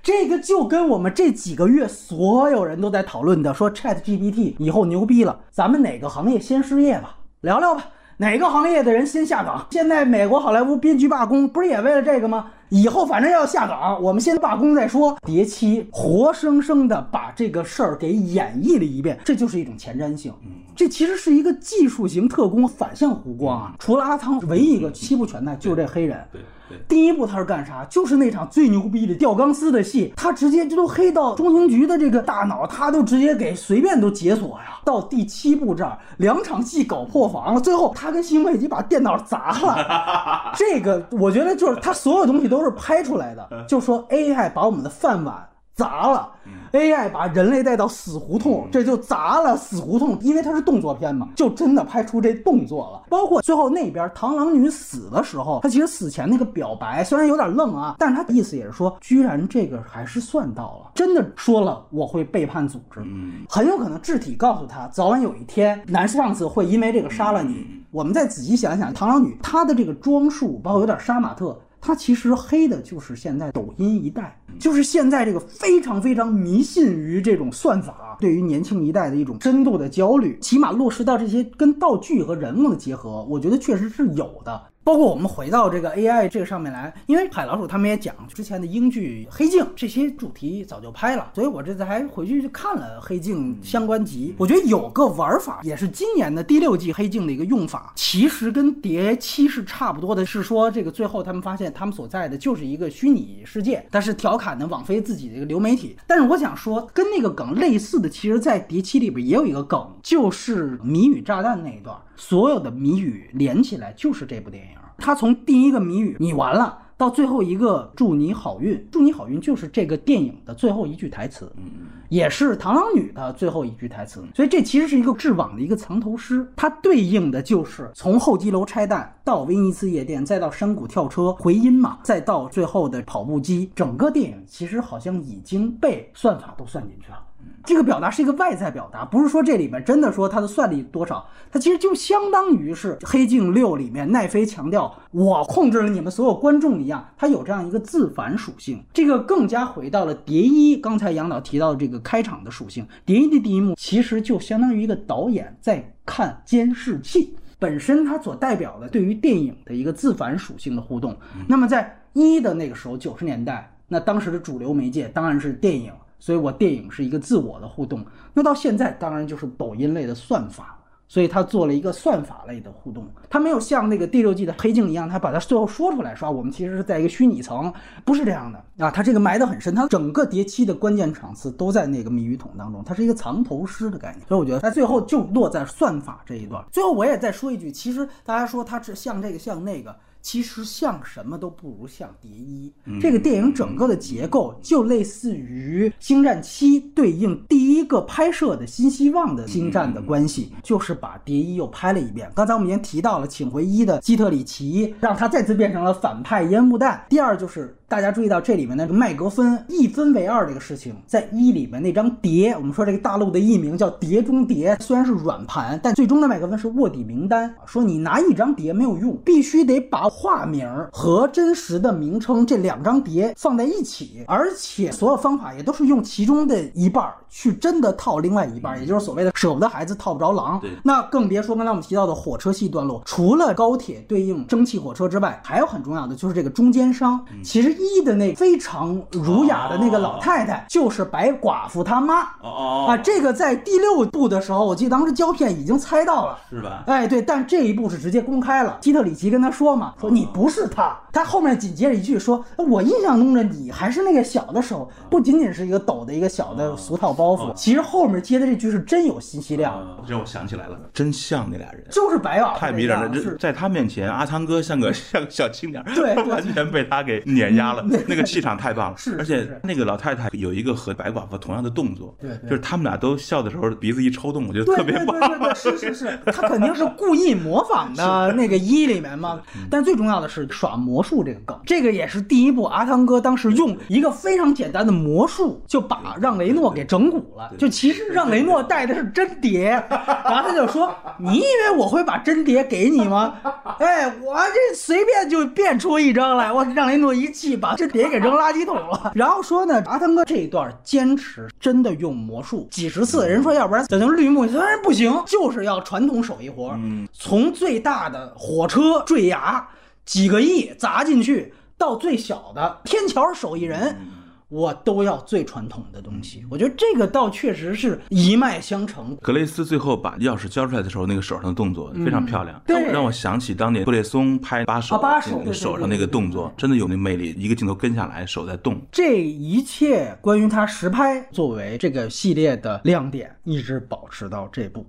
这个就跟我们这几个月所有人都在讨论的，说 Chat GPT 以后牛逼了，咱们哪个行业先失业吧？聊聊吧，哪个行业的人先下岗？现在美国好莱坞编剧罢工，不是也为了这个吗？以后反正要下岗，我们先罢工再说。蝶七活生生的把这个事儿给演绎了一遍，这就是一种前瞻性。这其实是一个技术型特工反向弧光啊！除了阿汤，唯一一个七不全的就是这黑人。对对，第一部他是干啥？就是那场最牛逼的吊钢丝的戏，他直接就都黑到中情局的这个大脑，他都直接给随便都解锁呀。到第七部这儿，两场戏搞破防了，最后他跟辛佩吉把电脑砸了。这个我觉得就是他所有东西都是拍出来的，就说 AI 把我们的饭碗砸了。AI 把人类带到死胡同，这就砸了死胡同，因为它是动作片嘛，就真的拍出这动作了。包括最后那边螳螂女死的时候，她其实死前那个表白虽然有点愣啊，但是她意思也是说，居然这个还是算到了，真的说了我会背叛组织，很有可能智体告诉她，早晚有一天男上司会因为这个杀了你。我们再仔细想想，螳螂女她的这个装束，包括有点杀马特。它其实黑的就是现在抖音一代，就是现在这个非常非常迷信于这种算法，对于年轻一代的一种深度的焦虑，起码落实到这些跟道具和人物的结合，我觉得确实是有的。包括我们回到这个 AI 这个上面来，因为海老鼠他们也讲之前的英剧《黑镜》这些主题早就拍了，所以我这次还回去去看了《黑镜》相关集。我觉得有个玩法也是今年的第六季《黑镜》的一个用法，其实跟《谍七》是差不多的，是说这个最后他们发现他们所在的就是一个虚拟世界，但是调侃呢网飞自己的一个流媒体。但是我想说，跟那个梗类似的，其实在《谍七》里边也有一个梗，就是谜语炸弹那一段，所有的谜语连起来就是这部电影。他从第一个谜语你完了，到最后一个祝你好运，祝你好运就是这个电影的最后一句台词，嗯也是螳螂女的最后一句台词。所以这其实是一个质网的一个藏头诗，它对应的就是从候机楼拆弹到威尼斯夜店，再到山谷跳车回音嘛，再到最后的跑步机，整个电影其实好像已经被算法都算进去了。这个表达是一个外在表达，不是说这里面真的说它的算力多少，它其实就相当于是《黑镜六》里面奈飞强调我控制了你们所有观众一样，它有这样一个自反属性。这个更加回到了《蝶一》，刚才杨导提到的这个开场的属性，《蝶一》的第一幕其实就相当于一个导演在看监视器本身，它所代表的对于电影的一个自反属性的互动。那么在一的那个时候，九十年代，那当时的主流媒介当然是电影。所以我电影是一个自我的互动，那到现在当然就是抖音类的算法，所以他做了一个算法类的互动，他没有像那个第六季的黑镜一样，他把它最后说出来，说我们其实是在一个虚拟层，不是这样的。啊，他这个埋得很深，他整个叠期的关键场次都在那个谜语筒当中，它是一个藏头诗的概念，所以我觉得它最后就落在算法这一段。最后我也再说一句，其实大家说它是像这个像那个。其实像什么都不如像《蝶衣》这个电影整个的结构，就类似于《星战七》对应第一个拍摄的新希望的星战的关系，就是把《蝶衣》又拍了一遍。刚才我们已经提到了，请回一的基特里奇，让他再次变成了反派烟雾弹。第二就是大家注意到这里面那个麦格芬一分为二这个事情，在一里面那张碟，我们说这个大陆的译名叫《碟中谍》，虽然是软盘，但最终的麦格芬是卧底名单，说你拿一张碟没有用，必须得把。化名和真实的名称这两张碟放在一起，而且所有方法也都是用其中的一半去真的套另外一半，也就是所谓的舍不得孩子套不着狼。那更别说刚才我们提到的火车系段落，除了高铁对应蒸汽火车之外，还有很重要的就是这个中间商。其实一的那非常儒雅的那个老太太就是白寡妇他妈。哦啊，这个在第六部的时候，我记得当时胶片已经猜到了，是吧？哎，对，但这一步是直接公开了。基特里奇跟他说嘛。说你不是他，他后面紧接着一句说：“我印象中的你还是那个小的时候，不仅仅是一个抖的一个小的俗套包袱。其实后面接的这句是真有信息量。”这我想起来了，真像那俩人，就是白瓦，太迷人了。这在他面前，阿汤哥像个 像个小青年，对，完全被他给碾压了。那个气场太棒了，是。而且那个老太太有一个和白寡妇同样的动作，对，就是他们俩都笑的时候鼻子一抽动，我觉得特别棒。对对对，是是是，他肯定是故意模仿的 那个一里面嘛。但最重要的是耍。耍魔术这个梗，这个也是第一部阿汤哥当时用一个非常简单的魔术就把让雷诺给整蛊了。就其实让雷诺带的是真碟，然后他就说：“你以为我会把真碟给你吗？哎，我这随便就变出一张来。”我让雷诺一气把这碟给扔垃圾桶了。然后说呢，阿汤哥这一段坚持真的用魔术几十次，人说要不然咱就绿幕，他说不行，就是要传统手艺活，从最大的火车坠崖。几个亿砸进去，到最小的天桥手艺人，我都要最传统的东西。我觉得这个倒确实是一脉相承。格雷斯最后把钥匙交出来的时候，那个手上的动作非常漂亮，对，让我想起当年布列松拍把手，把手手上那个动作，真的有那魅力。一个镜头跟下来，手在动。这一切关于他实拍作为这个系列的亮点，一直保持到这部。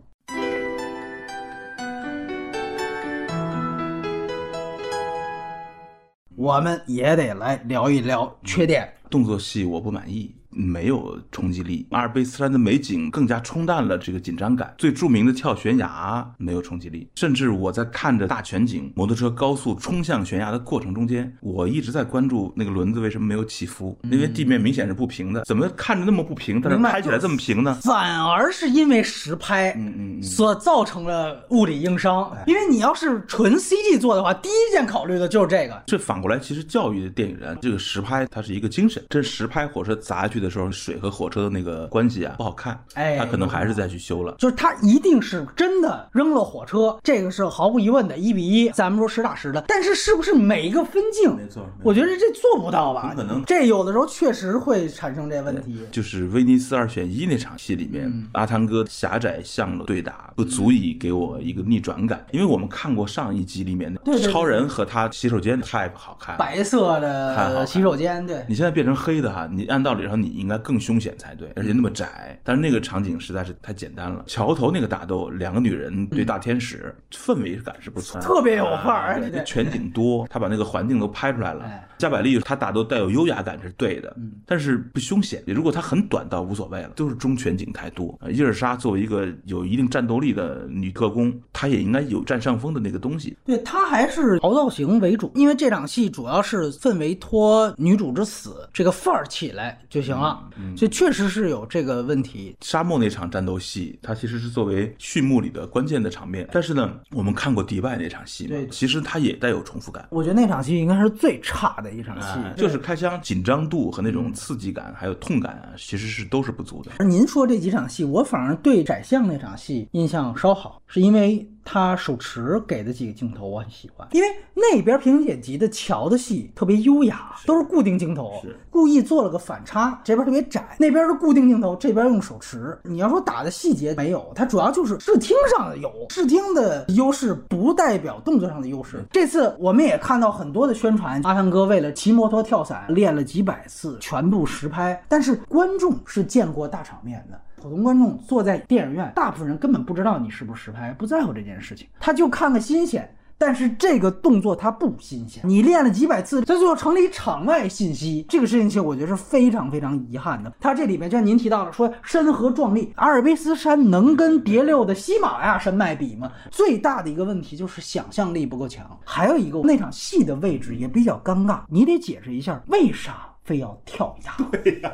我们也得来聊一聊缺点。动作戏我不满意，没有冲击力。阿尔卑斯山的美景更加冲淡了这个紧张感。最著名的跳悬崖没有冲击力，甚至我在看着大全景摩托车高速冲向悬崖的过程中间，我一直在关注那个轮子为什么没有起伏，因为地面明显是不平的，怎么看着那么不平，但是拍起来这么平呢？反而是因为实拍，嗯嗯嗯所造成了物理硬伤。因为你要是纯 CG 做的话，第一件考虑的就是这个。这反过来其实教育电影人，这个实拍它是一个精神。这实拍火车砸下去的时候，水和火车的那个关系啊不好看，哎他可能还是再去修了。就是他一定是真的扔了火车，这个是毫无疑问的，一比一，咱们说实打实的。但是是不是每一个分镜？没错没错我觉得这做不到吧？可能这有的时候确实会产生这问题。就是威尼斯二选一那场戏里面，嗯阿汤哥狭窄巷的对打不足以给我一个逆转感，因为我们看过上一集里面的超人和他洗手间太不好看了。白色的洗手间，对，你现在变成黑的哈，你按道理上你应该更凶险才对，而且那么窄，但是那个场景实在是太简单了。桥头那个打斗，两个女人对大天使，氛围感是不错，特别有范儿啊对对全景多，他把那个环境都拍出来了哎。加百利他打斗带有优雅感是对的，但是不凶险。如果他很短倒无所谓了，都是中全景太多。呃伊尔莎作为一个有一定战斗力的女特工，她也应该有占上风的那个东西。对她还是熬造型为主，因为这场戏主要是氛围托女主之死这个范儿起来就行了，嗯所以确实是有这个问题。沙漠那场战斗戏，它其实是作为序幕里的关键的场面。但是呢，我们看过迪拜那场戏嘛对，其实它也带有重复感。我觉得那场戏应该是最差的一场戏哎，就是开枪紧张度和那种刺激感，还有痛感啊，其实是都是不足的。而您说这几场戏，我反而对宰相那场戏印象稍好，是因为他手持给的几个镜头我很喜欢，因为那边平行剪辑的桥的戏特别优雅，都是固定镜头是，故意做了个反差，这边特别窄，那边是固定镜头，这边用手持。你要说打的细节没有，它主要就是视听上的有，视听的优势不代表动作上的优势。这次我们也看到很多的宣传，阿汤哥为了骑摩托跳伞练了几百次，全部实拍，但是观众是见过大场面的。普通观众坐在电影院，大部分人根本不知道你是不是实拍，不在乎这件事情，他就看个新鲜。但是这个动作它不新鲜，你练了几百次，它最后成了一场外信息。这个事情其实我觉得是非常非常遗憾的。它这里面就像您提到了，说山河壮丽，阿尔卑斯山能跟别六的喜马拉雅山脉比吗？最大的一个问题就是想象力不够强。还有一个，那场戏的位置也比较尴尬，你得解释一下为啥非要跳崖。对呀、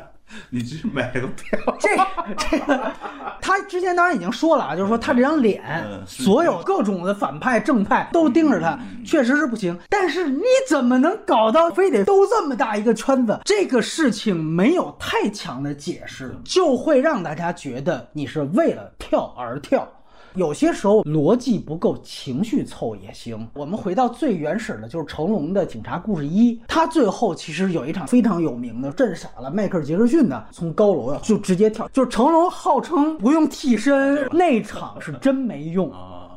你去买个票。这这个，他之前当然已经说了啊，就是说他这张脸，所有各种的反派正派都盯着他，确实是不行。但是你怎么能搞到非得兜这么大一个圈子？这个事情没有太强的解释，就会让大家觉得你是为了跳而跳。有些时候逻辑不够，情绪凑也行。我们回到最原始的，就是成龙的《警察故事一》，他最后其实有一场非常有名的，震傻了迈克尔·杰克逊的，从高楼呀就直接跳，就是成龙号称不用替身，那场是真没用。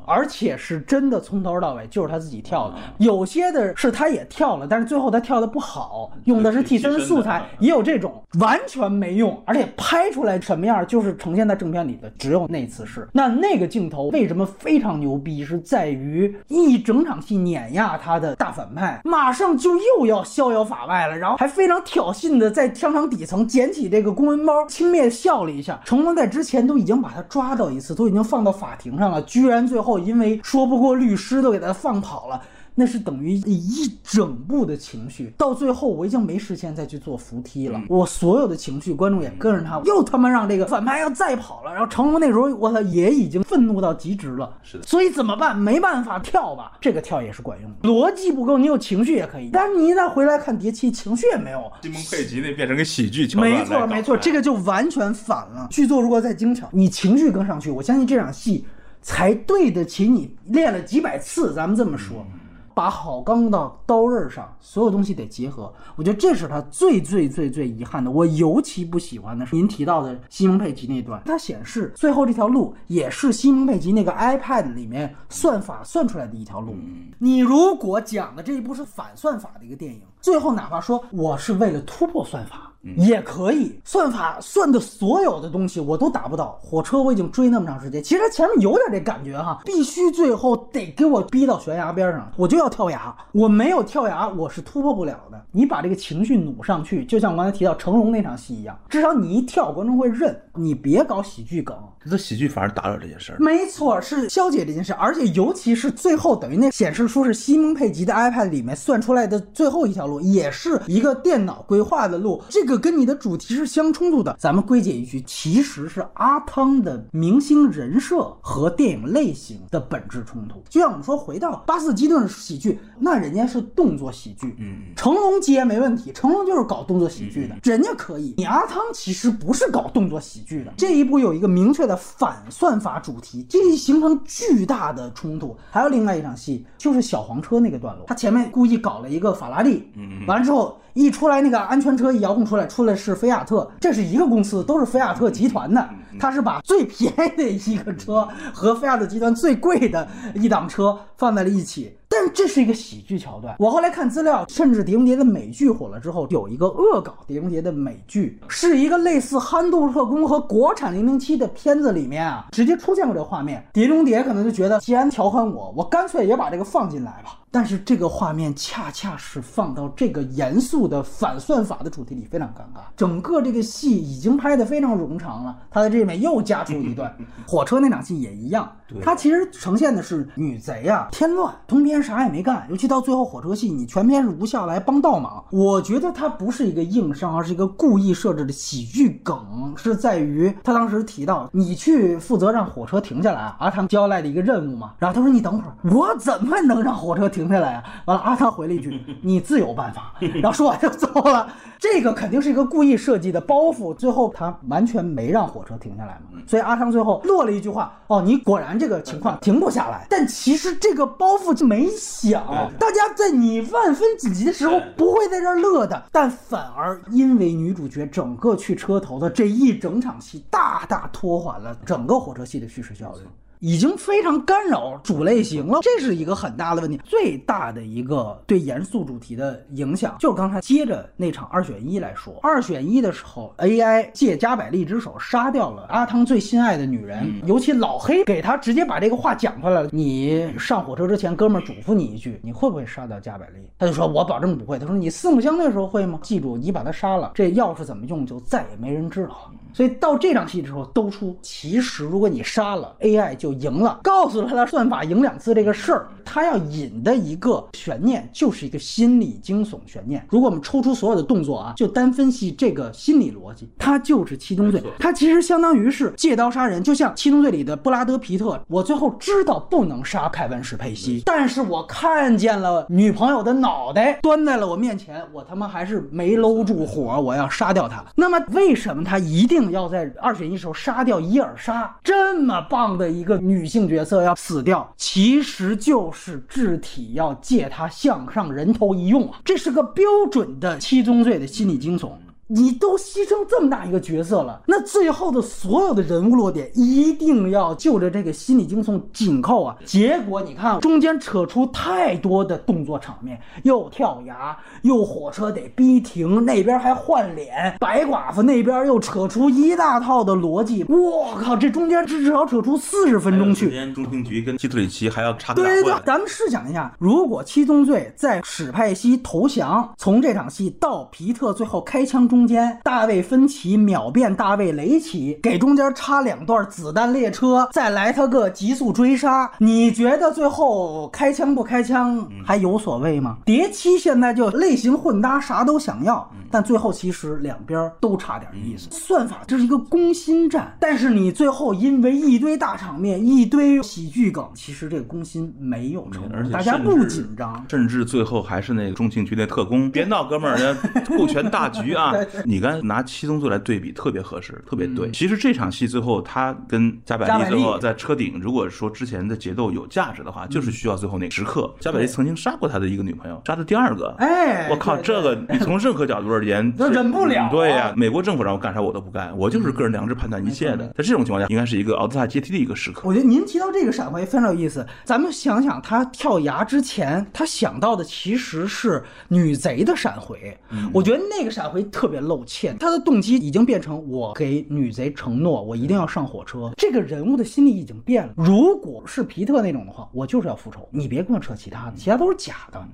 而且是真的从头到尾就是他自己跳的，有些的是他也跳了，但是最后他跳的不好，用的是替身素材，也有这种完全没用，而且拍出来什么样就是呈现在正片里的，只有那次是。那那个镜头为什么非常牛逼，是在于一整场戏碾压他的大反派，马上就又要逍遥法外了，然后还非常挑衅的在商场底层捡起这个公文包，轻蔑笑了一下。成龙在之前都已经把他抓到一次，都已经放到法庭上了，居然最后因为说不过律师，都给他放跑了。那是等于一整部的情绪，到最后我已经没时间再去做扶梯了。我所有的情绪，观众也跟着他，又他妈让这个反派要再跑了。然后成龙那时候，我操，也已经愤怒到极致了。是的所以怎么办？没办法，跳吧。这个跳也是管用的，逻辑不够，你有情绪也可以。但是你一旦回来看谍七，情绪也没有。西蒙佩吉那变成个喜剧桥段没错，没错，这个就完全反了。剧作如果再精巧，你情绪跟上去，我相信这场戏才对得起你练了几百次。咱们这么说，把好钢到刀刃上，所有东西得结合。我觉得这是他最最最最遗憾的。我尤其不喜欢的是您提到的西蒙佩吉那段，它显示最后这条路也是西蒙佩吉那个 iPad 里面算法算出来的一条路。你如果讲的这一部是反算法的一个电影，最后哪怕说我是为了突破算法。也可以。算法算的所有的东西我都达不到。火车我已经追那么长时间，其实前面有点这感觉哈，必须最后得给我逼到悬崖边上，我就要跳崖。我没有跳崖，我是突破不了的。你把这个情绪努上去，就像我刚才提到成龙那场戏一样，至少你一跳，观众会认。你别搞喜剧梗，这喜剧反而打扰这件事儿。没错，是消解这件事，而且尤其是最后等于那显示出是西蒙佩吉的 iPad 里面算出来的最后一条路，也是一个电脑规划的路，这个跟你的主题是相冲突的。咱们归结一句，其实是阿汤的明星人设和电影类型的本质冲突。就像我们说，回到巴斯基顿喜剧，那人家是动作喜剧，嗯，成龙接没问题，成龙就是搞动作喜剧的，人家可以。你阿汤其实不是搞动作喜剧的，这一部有一个明确的反算法主题，这一形成巨大的冲突。还有另外一场戏，就是小黄车那个段落，他前面故意搞了一个法拉利，嗯完了之后一出来那个安全车一遥控出来，出来是菲亚特，这是一个公司，都是菲亚特集团的。他是把最便宜的一个车和菲亚特集团最贵的一档车放在了一起。但这是一个喜剧桥段。我后来看资料，甚至《碟中谍》的美剧火了之后，有一个恶搞《碟中谍》的美剧，是一个类似《憨豆特工》和国产《零零七》的片子里面啊，直接出现过这个画面。碟中谍可能就觉得，既然调侃我，我干脆也把这个放进来吧。但是这个画面恰恰是放到这个严肃的反算法的主题里非常尴尬。整个这个戏已经拍得非常冗长了，他在这里面又加出一段火车那场戏也一样。它其实呈现的是女贼啊，添乱，通篇啥也没干，尤其到最后火车戏，你全篇是无下来帮倒忙。我觉得他不是一个硬伤，而是一个故意设置的喜剧梗，是在于他当时提到你去负责让火车停下来，阿汤交代的一个任务嘛。然后他说你等会儿，我怎么能让火车停下来啊？完了，阿汤回了一句你自有办法，然后说完就走了。这个肯定是一个故意设计的包袱，最后他完全没让火车停下来嘛。所以阿汤最后落了一句话：哦，你果然这个情况停不下来。但其实这个包袱就没响，大家在你万分紧急的时候不会在这儿乐的，但反而因为女主角整个去车头的这一整场戏，大大拖缓了整个火车戏的叙事效率。已经非常干扰主类型了，这是一个很大的问题。最大的一个对严肃主题的影响，就是刚才接着那场二选一来说，二选一的时候，AI 借加百利之手杀掉了阿汤最心爱的女人，尤其老黑给他直接把这个话讲出来了。你上火车之前，哥们儿嘱咐你一句，你会不会杀掉加百利？他就说，我保证不会。他说，你四目相对的时候会吗？记住，你把他杀了，这钥匙怎么用，就再也没人知道了。所以到这场戏的时候，都出其实如果你杀了 AI 就赢了，告诉了他算法赢两次这个事儿，他要引的一个悬念就是一个心理惊悚悬念。如果我们抽出所有的动作啊，就单分析这个心理逻辑，他就是七宗罪，他其实相当于是借刀杀人，就像七宗罪里的布拉德皮特，我最后知道不能杀凯文史佩西，但是我看见了女朋友的脑袋端在了我面前，我他妈还是没搂住火，我要杀掉他。那么为什么他一定？要在二选一时候杀掉伊尔莎，这么棒的一个女性角色要死掉，其实就是智体要借她向上人头一用啊，这是个标准的七宗罪的心理惊悚。你都牺牲这么大一个角色了，那最后的所有的人物落点一定要就着这个心理惊悚紧扣啊！结果你看中间扯出太多的动作场面，又跳崖，又火车得逼停，那边还换脸，白寡妇那边又扯出一大套的逻辑，我靠，这中间至少扯出四十分钟去。中间中情局跟希特里奇还要插对对对，咱们试想一下，如果七宗罪在史派西投降，从这场戏到皮特最后开枪中。中间，大卫芬奇秒变大卫雷奇，给中间插两段子弹列车，再来他个急速追杀。你觉得最后开枪不开枪还有所谓吗？谍七现在就类型混搭，啥都想要，但最后其实两边都差点意思。算法这是一个攻心战，但是你最后因为一堆大场面、一堆喜剧梗，其实这个攻心没有成功，大家不紧张，甚至最后还是那个中情局那特工，别闹，哥们儿，顾全大局啊。你刚才拿七宗罪来对比，特别合适，特别对。其实这场戏最后，他跟加百利最后在车顶，如果说之前的节奏有价值的话，就是需要最后那个时刻。加百利曾经杀过他的一个女朋友，杀的第二个。哎，我靠，这个你从任何角度而言，忍不了。对呀，美国政府让我干啥我都不干，我就是个人良知判断一切的。在这种情况下，应该是一个奥德赛阶梯的一个时刻。我觉得您提到这个闪回非常有意思。咱们想想，他跳崖之前，他想到的其实是女贼的闪回。我觉得那个闪回特别。别露怯，他的动机已经变成我给女贼承诺，我一定要上火车。这个人物的心理已经变了。如果是皮特那种的话，我就是要复仇，你别跟我扯其他的，其他都是假的。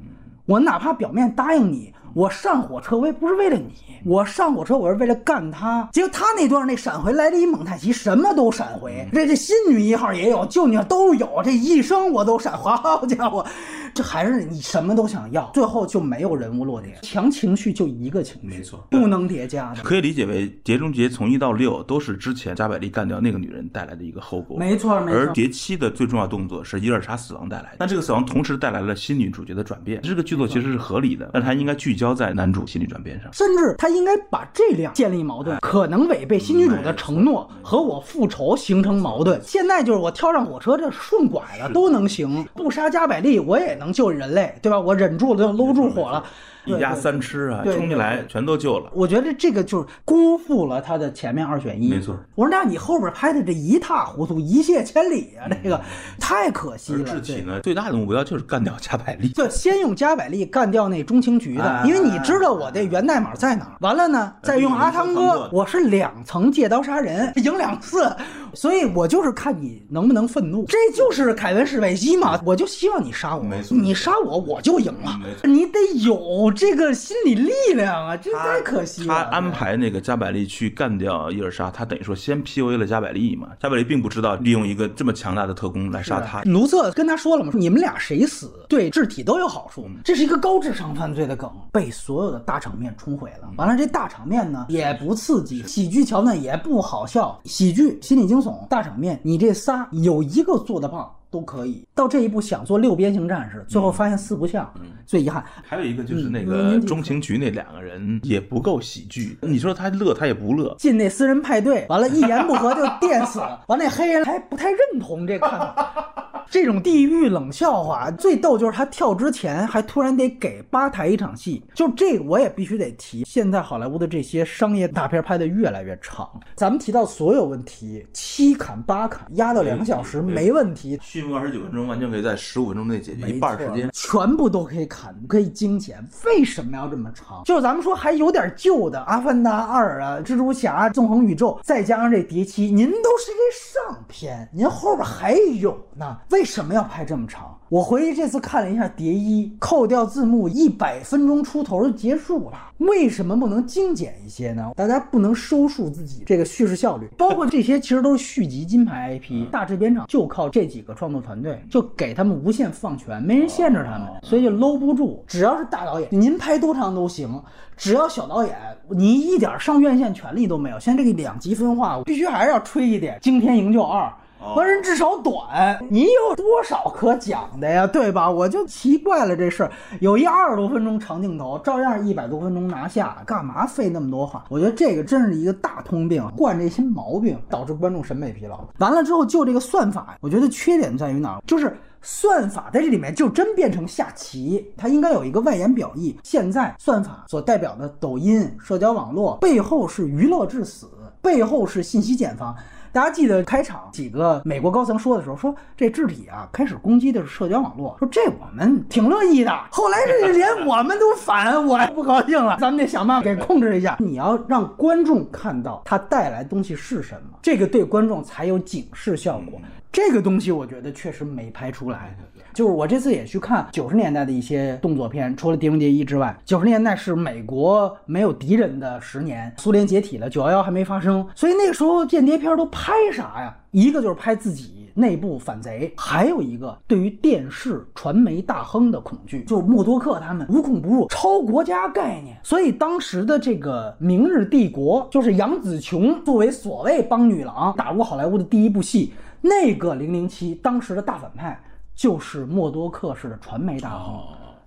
我哪怕表面答应你，我上火车我也不是为了你，我上火车我是为了干他。结果他那段那闪回来了一蒙太奇，什么都闪回，这这新女一号也有，旧女都有，这一生我都闪。好家伙！这还是你什么都想要，最后就没有人物落点，强情绪就一个情绪，没错不能叠加的。可以理解为《碟中谍》从一到六都是之前加百利干掉那个女人带来的一个后果。没错没错而碟七的最重要动作是伊尔莎死亡带来的，那这个死亡同时带来了新女主角的转变。这个剧作其实是合理的，但它应该聚焦在男主心理转变上。甚至他应该把这两建立矛盾，可能违背新女主的承诺和我复仇形成矛盾。现在就是我跳上火车，这顺拐了都能行，不杀加百利我也能救人类，对吧？我忍住了，就搂住火了。一家三吃啊，冲进来全都救了。我觉得这个就是辜负了他的前面二选一。没错。我说那你后边拍的这一塌糊涂，一泻千里啊，这个太可惜了。智体呢，最大的目标就是干掉加百利。对，就先用加百利干掉那中情局的，哎因为你知道我这源代码在哪儿。完了呢，再用阿汤哥，我是两层借刀杀人，赢两次，所以我就是看你能不能愤怒。这就是凯文史贝西嘛，我就希望你杀我没，错你杀我我就赢了没。错你得有这个心理力量啊，这太可惜了。他安排那个加百利去干掉伊尔莎，他等于说先 PUA 了加百利嘛。加百利并不知道利用一个这么强大的特工来杀他。卢瑟跟他说了嘛，说你们俩谁死对智体都有好处，这是一个高智商犯罪的梗，被所有的大场面冲毁了。完了，这大场面呢也不刺激，喜剧桥段也不好笑，喜剧、心理惊悚、大场面，你这仨有一个做的棒。都可以到这一步，想做六边形战士，最后发现四不像，最遗憾。还有一个就是那嗯个中情局那两个人也不够喜剧，你说他乐他也不乐。进那私人派对，完了，一言不合就电死了。完，那黑人还不太认同这看法。这种地狱冷笑话最逗，就是他跳之前还突然得给吧台一场戏，就这个我也必须得提。现在好莱坞的这些商业大片拍的越来越长，咱们提到所有问题，七砍八砍，压到两个小时没问题。序幕二十九分钟，完全可以在十五分钟内解决一半时间。全部都可以砍，可以精简。为什么要这么长？就是咱们说还有点旧的《阿凡达二》啊，《蜘蛛侠》纵横宇宙，再加上这《谍七》，您都是这上篇，您后边还有呢，为什么要拍这么长？我回去这次看了一下《蝶衣》，扣掉字幕，一百分钟出头就结束了。为什么不能精简一些呢？大家不能收束自己这个叙事效率，包括这些其实都是续集金牌 IP，大制片厂就靠这几个创作团队，就给他们无限放权，没人限制他们，所以就搂不住。只要是大导演，您拍多长都行。只要小导演，你一点上院线权利都没有。现在这个两极分化，我必须还是要吹一点《惊天营救二》。完人至少短，你有多少可讲的呀？对吧？我就奇怪了这事儿，有一二十多分钟长镜头，照样一百多分钟拿下，干嘛费那么多话？我觉得这个真是一个大通病，惯这些毛病导致观众审美疲劳。完了之后，就这个算法，我觉得缺点在于哪儿？就是。算法在这里面就真变成下棋，它应该有一个外延表意。现在算法所代表的抖音、社交网络背后是娱乐至死，背后是信息茧房。大家记得开场几个美国高层说的时候，说这智体啊开始攻击的是社交网络，说这我们挺乐意的。后来这连我们都反，我还不高兴了。咱们得想办法给控制一下。你要让观众看到它带来东西是什么，这个对观众才有警示效果。这个东西我觉得确实没拍出来。就是我这次也去看九十年代的一些动作片，除了《碟中谍一》之外，九十年代是美国没有敌人的十年，苏联解体了，九幺幺还没发生，所以那个时候间谍片都拍啥呀？一个就是拍自己内部反贼，还有一个对于电视传媒大亨的恐惧，就默多克他们无孔不入，超国家概念。所以当时的这个《明日帝国》，就是杨紫琼作为所谓帮女郎打入好莱坞的第一部戏，那个零零七当时的大反派。就是默多克式的传媒大亨，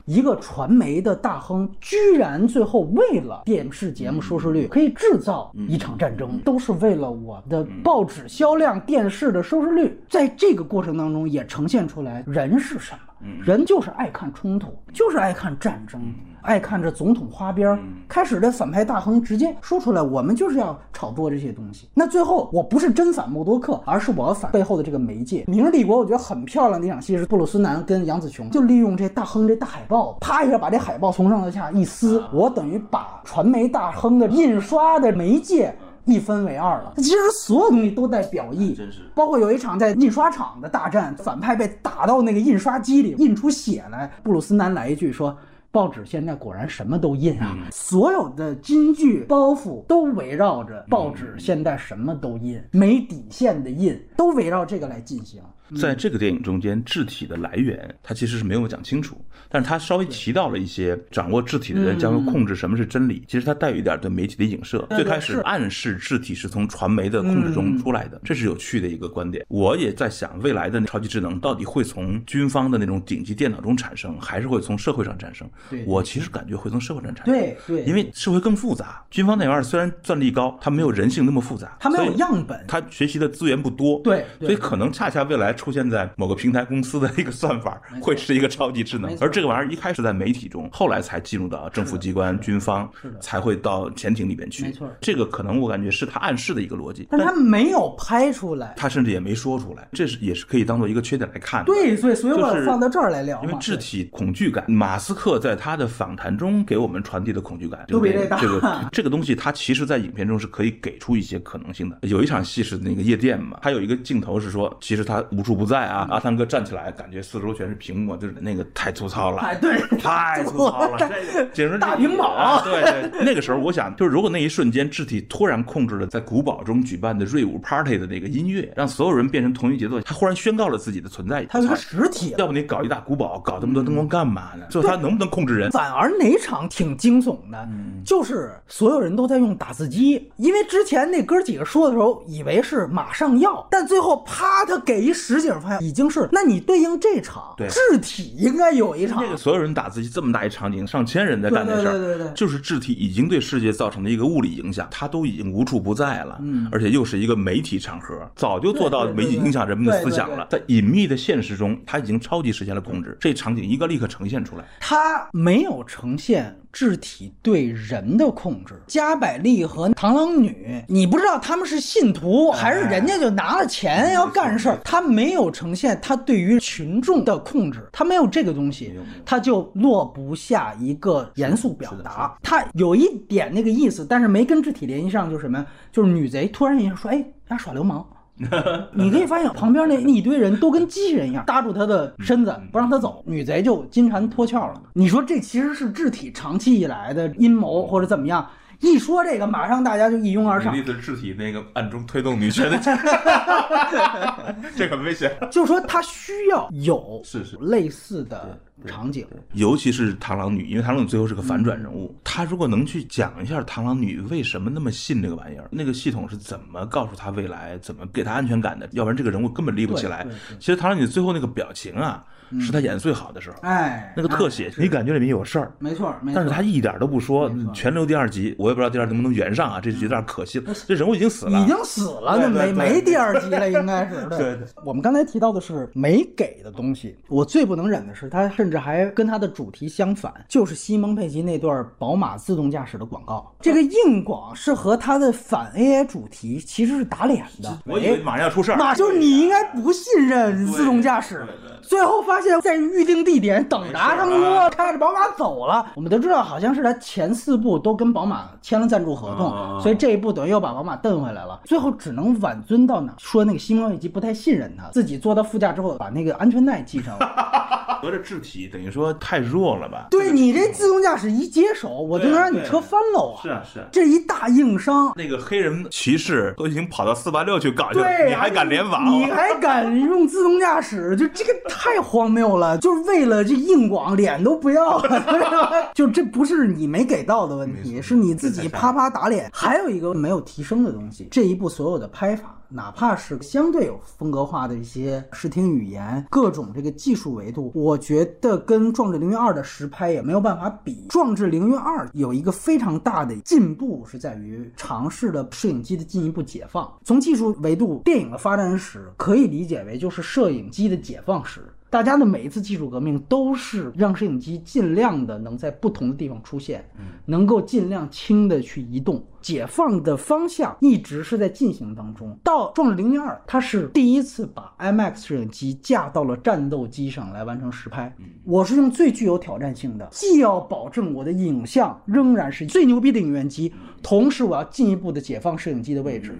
一个传媒的大亨，居然最后为了电视节目收视率，可以制造一场战争，都是为了我的报纸销量、电视的收视率。在这个过程当中，也呈现出来人是什么。人就是爱看冲突，就是爱看战争，爱看这总统花边儿。开始的反派大亨直接说出来，我们就是要炒作这些东西。那最后我不是真反默多克，而是我要反背后的这个媒介。《明日帝国》我觉得很漂亮的一场戏是布鲁斯南跟杨紫琼就利用这大亨这大海报，啪一下把这海报从上到下一撕，我等于把传媒大亨的印刷的媒介。一分为二了，其实所有东西都在表意，真是包括有一场在印刷厂的大战，反派被打到那个印刷机里，印出血来。布鲁斯南来一句说：“报纸现在果然什么都印啊！”所有的金句包袱都围绕着报纸现在什么都印，没底线的印，都围绕这个来进行。在这个电影中间，智体的来源他其实是没有讲清楚，但是他稍微提到了一些掌握智体的人将会控制什么是真理。其实他带有一点对媒体的影射，最开始暗示智体是从传媒的控制中出来的，这是有趣的一个观点。我也在想，未来的超级智能到底会从军方的那种顶级电脑中产生，还是会从社会上产生？我其实感觉会从社会上产生。对对，因为社会更复杂，军方那玩意儿虽然算力高，它没有人性那么复杂，它没有样本，它学习的资源不多。对，所以可能恰恰未来。出现在某个平台公司的一个算法，会是一个超级智能，而这个玩意儿一开始在媒体中，后来才进入到政府机关、军方，才会到潜艇里边去。没错，这个可能我感觉是他暗示的一个逻辑，但他没有拍出来，他甚至也没说出来，这是也是可以当做一个缺点来看。对，所以所以我放到这儿来聊，因为肢体恐惧感，马斯克在他的访谈中给我们传递的恐惧感，都比这大。这个这个东西，他其实在影片中是可以给出一些可能性的。有一场戏是那个夜店嘛，他有一个镜头是说，其实他无处不在啊阿。三哥站起来，感觉四周全是屏幕，就是那个太粗糙了，哎对，太粗糙了，简直大屏保。对对，那个时候我想，就是如果那一瞬间，智体突然控制了在古堡中举办的瑞舞 party 的那个音乐，让所有人变成同一节奏，他忽然宣告了自己的存在。他是个实体，要不你搞一大古堡，搞这么多灯光干嘛呢？就他能不能控制人？反而哪场挺惊悚的，就是所有人都在用打字机，因为之前那哥几个说的时候，以为是马上要，但最后啪，他给一实景，发现已经是。那你对应这场，智体应该有一场。那个所有人打字机这么大一场景，上千人在干这事儿，就是智体已经对世界造成的一个物理影响，它都已经无处不在了。嗯，而且又是一个媒体场合，早就做到媒体影响人们的思想了。在隐秘的现实中，它已经超级实现了控制。这场景应该立刻呈现出来，它没有呈现。智体对人的控制，加百利和螳螂女，你不知道他们是信徒还是人家就拿了钱要干事儿，他没有呈现他对于群众的控制，他没有这个东西，他就落不下一个严肃表达。他有一点那个意思，但是没跟肢体联系上，就是什么？就是女贼突然一下说：“哎，他耍流氓。” 你可以发现旁边那一堆人都跟机器人一样，搭住他的身子不让他走，女贼就金蝉脱壳了。你说这其实是智体长期以来的阴谋或者怎么样？一说这个，马上大家就一拥而上。意思智体那个暗中推动女权的，这很危险。就是说他需要有是是类似的。场景，尤其是螳螂女，因为螳螂女最后是个反转人物。她如果能去讲一下螳螂女为什么那么信这个玩意儿，那个系统是怎么告诉她未来，怎么给她安全感的，要不然这个人物根本立不起来。其实螳螂女最后那个表情啊。是他演的最好的时候，哎，那个特写，你感觉里面有事儿，没错，但是他一点都不说，全留第二集，我也不知道第二能不能圆上啊，这有点可惜了。这人物已经死了，已经死了，那没没第二集了，应该是。对对。我们刚才提到的是没给的东西，我最不能忍的是，他甚至还跟他的主题相反，就是西蒙佩吉那段宝马自动驾驶的广告，这个硬广是和他的反 AI 主题其实是打脸的。我以为马上要出事儿，马就是你应该不信任自动驾驶。最后发现，在预定地点等达他们说开着宝马走了。我们都知道，好像是他前四部都跟宝马签了赞助合同，所以这一步等于又把宝马蹬回来了。最后只能挽尊到哪？说那个西蒙·维吉不太信任他，自己坐到副驾之后把那个安全带系上了。合着智体等于说太弱了吧？对你这自动驾驶一接手，我就能让你车翻喽啊！是啊是啊，这一大硬伤。那个黑人骑士都已经跑到四八六去搞去了，你还敢联网？你还敢用自动驾驶？就这个。太荒谬了，就是为了这硬广，脸都不要了。就这不是你没给到的问题，是你自己啪啪打脸。还有一个没有提升的东西，这一部所有的拍法。哪怕是相对有风格化的一些视听语言，各种这个技术维度，我觉得跟《壮志凌云二》的实拍也没有办法比。《壮志凌云二》有一个非常大的进步，是在于尝试了摄影机的进一步解放。从技术维度，电影的发展史可以理解为就是摄影机的解放史。大家的每一次技术革命都是让摄影机尽量的能在不同的地方出现，能够尽量轻的去移动。解放的方向一直是在进行当中。到《壮志凌云二》，它是第一次把 IMAX 摄影机架到了战斗机上来完成实拍。我是用最具有挑战性的，既要保证我的影像仍然是最牛逼的影院机，同时我要进一步的解放摄影机的位置。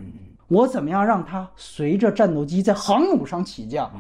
我怎么样让它随着战斗机在航母上起降？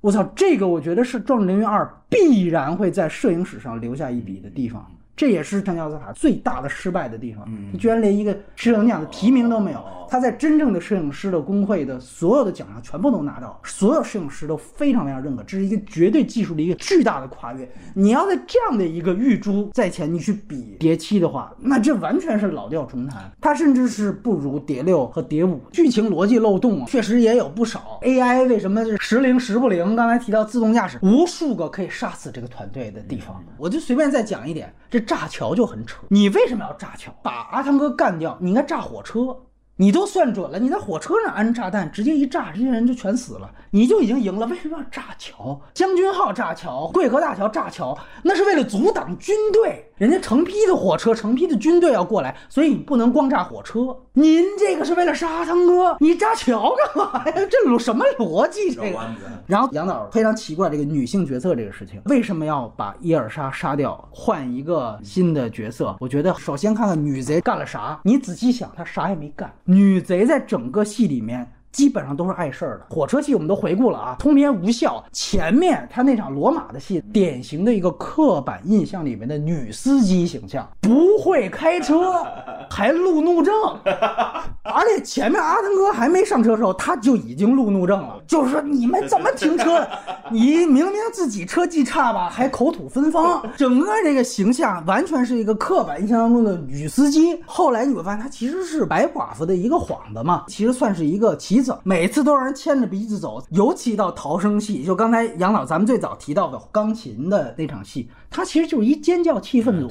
我操，这个我觉得是《壮志凌云二》必然会在摄影史上留下一笔的地方。这也是特尼奥斯卡最大的失败的地方，他居然连一个摄影奖的提名都没有。他在真正的摄影师的工会的所有的奖项全部都拿到，所有摄影师都非常非常认可，这是一个绝对技术的一个巨大的跨越。你要在这样的一个玉珠在前，你去比碟七的话，那这完全是老调重弹，它甚至是不如碟六和碟五。剧情逻辑漏洞确实也有不少，AI 为什么是时灵时不灵？刚才提到自动驾驶，无数个可以杀死这个团队的地方，我就随便再讲一点，这炸桥就很扯。你为什么要炸桥？把阿汤哥干掉，你应该炸火车。你都算准了，你在火车上安炸弹，直接一炸，这些人就全死了，你就已经赢了。为什么要炸桥？将军号炸桥，贵河大桥炸桥，那是为了阻挡军队。人家成批的火车，成批的军队要过来，所以你不能光炸火车。您这个是为了杀阿汤哥，你炸桥干嘛呀？这有什么逻辑？这个。然后杨导非常奇怪这个女性角色这个事情，为什么要把伊尔莎杀掉，换一个新的角色？我觉得首先看看女贼干了啥。你仔细想，她啥也没干。女贼在整个戏里面。基本上都是碍事儿的。火车戏我们都回顾了啊，通篇无效。前面他那场罗马的戏，典型的一个刻板印象里面的女司机形象，不会开车，还路怒症。而且前面阿汤哥还没上车的时候，他就已经路怒症了，就是说你们怎么停车？你明明自己车技差吧，还口吐芬芳，整个这个形象完全是一个刻板印象当中的女司机。后来你会发现，她其实是白寡妇的一个幌子嘛，其实算是一个骑。每次都让人牵着鼻子走，尤其到逃生戏，就刚才杨导咱们最早提到的钢琴的那场戏，它其实就是一尖叫气氛组。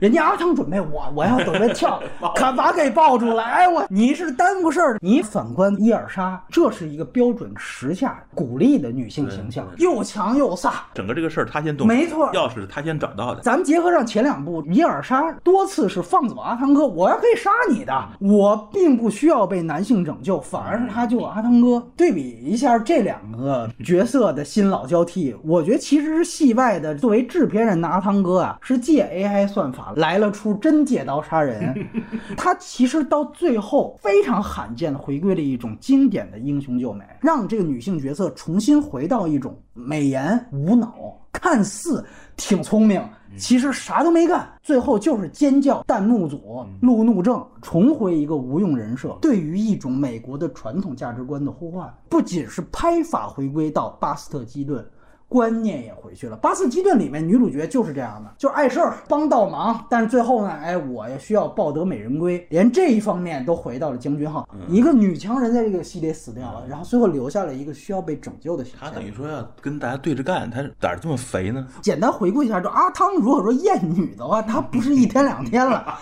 人家阿汤准备我，我要准备跳，可把给抱住来。哎我，你是耽误事儿。你反观伊尔莎，这是一个标准时下鼓励的女性形象，又强又飒。整个这个事儿他先动，没错，钥匙他先找到的。咱们结合上前两部，伊尔莎多次是放走阿汤哥，我要可以杀你的，我并不需要被男性拯救，反而是他救阿汤哥。对比一下这两个角色的新老交替，我觉得其实是戏外的。作为制片人的阿汤哥啊，是借 AI 算法。来了出真借刀杀人，他其实到最后非常罕见的回归了一种经典的英雄救美，让这个女性角色重新回到一种美颜无脑，看似挺聪明，其实啥都没干，最后就是尖叫弹幕组路怒症，重回一个无用人设，对于一种美国的传统价值观的呼唤，不仅是拍法回归到巴斯特基顿。观念也回去了。巴斯基顿里面女主角就是这样的，就是碍事儿，帮倒忙。但是最后呢，哎，我也需要抱得美人归，连这一方面都回到了将军号。一个女强人在这个系列死掉了，然后最后留下了一个需要被拯救的形象。他等于说要跟大家对着干，他胆儿这么肥呢？简单回顾一下，就阿汤如果说厌女的话，她不是一天两天了。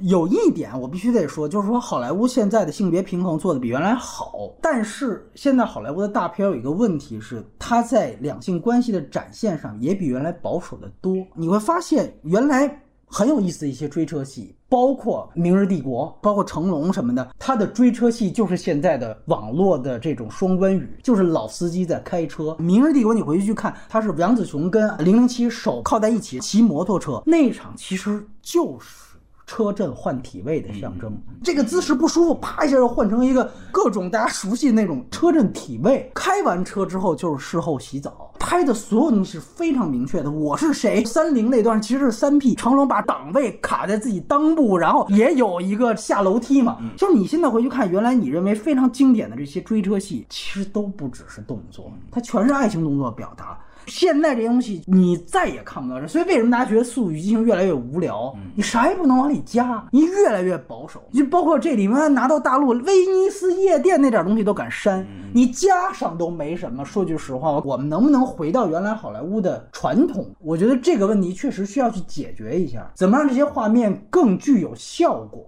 有一点我必须得说，就是说好莱坞现在的性别平衡做的比原来好，但是现在好莱坞的大片有一个问题是，它在两性关系的展现上也比原来保守的多。你会发现原来很有意思的一些追车戏，包括《明日帝国》，包括成龙什么的，他的追车戏就是现在的网络的这种双关语，就是老司机在开车。《明日帝国》你回去去看，他是杨紫琼跟零零七手靠在一起骑摩托车那一场，其实就是。车震换体位的象征，这个姿势不舒服，啪一下就换成一个各种大家熟悉的那种车震体位。开完车之后就是事后洗澡，拍的所有东西是非常明确的。我是谁？三菱那段其实是三 P，成龙把档位卡在自己裆部，然后也有一个下楼梯嘛。就是你现在回去看，原来你认为非常经典的这些追车戏，其实都不只是动作，它全是爱情动作表达。现在这东西你再也看不到这，所以为什么大家觉得《速度与激情》越来越无聊？你啥也不能往里加，你越来越保守。就包括这里面拿到大陆威尼斯夜店那点东西都敢删，你加上都没什么。说句实话，我们能不能回到原来好莱坞的传统？我觉得这个问题确实需要去解决一下，怎么让这些画面更具有效果？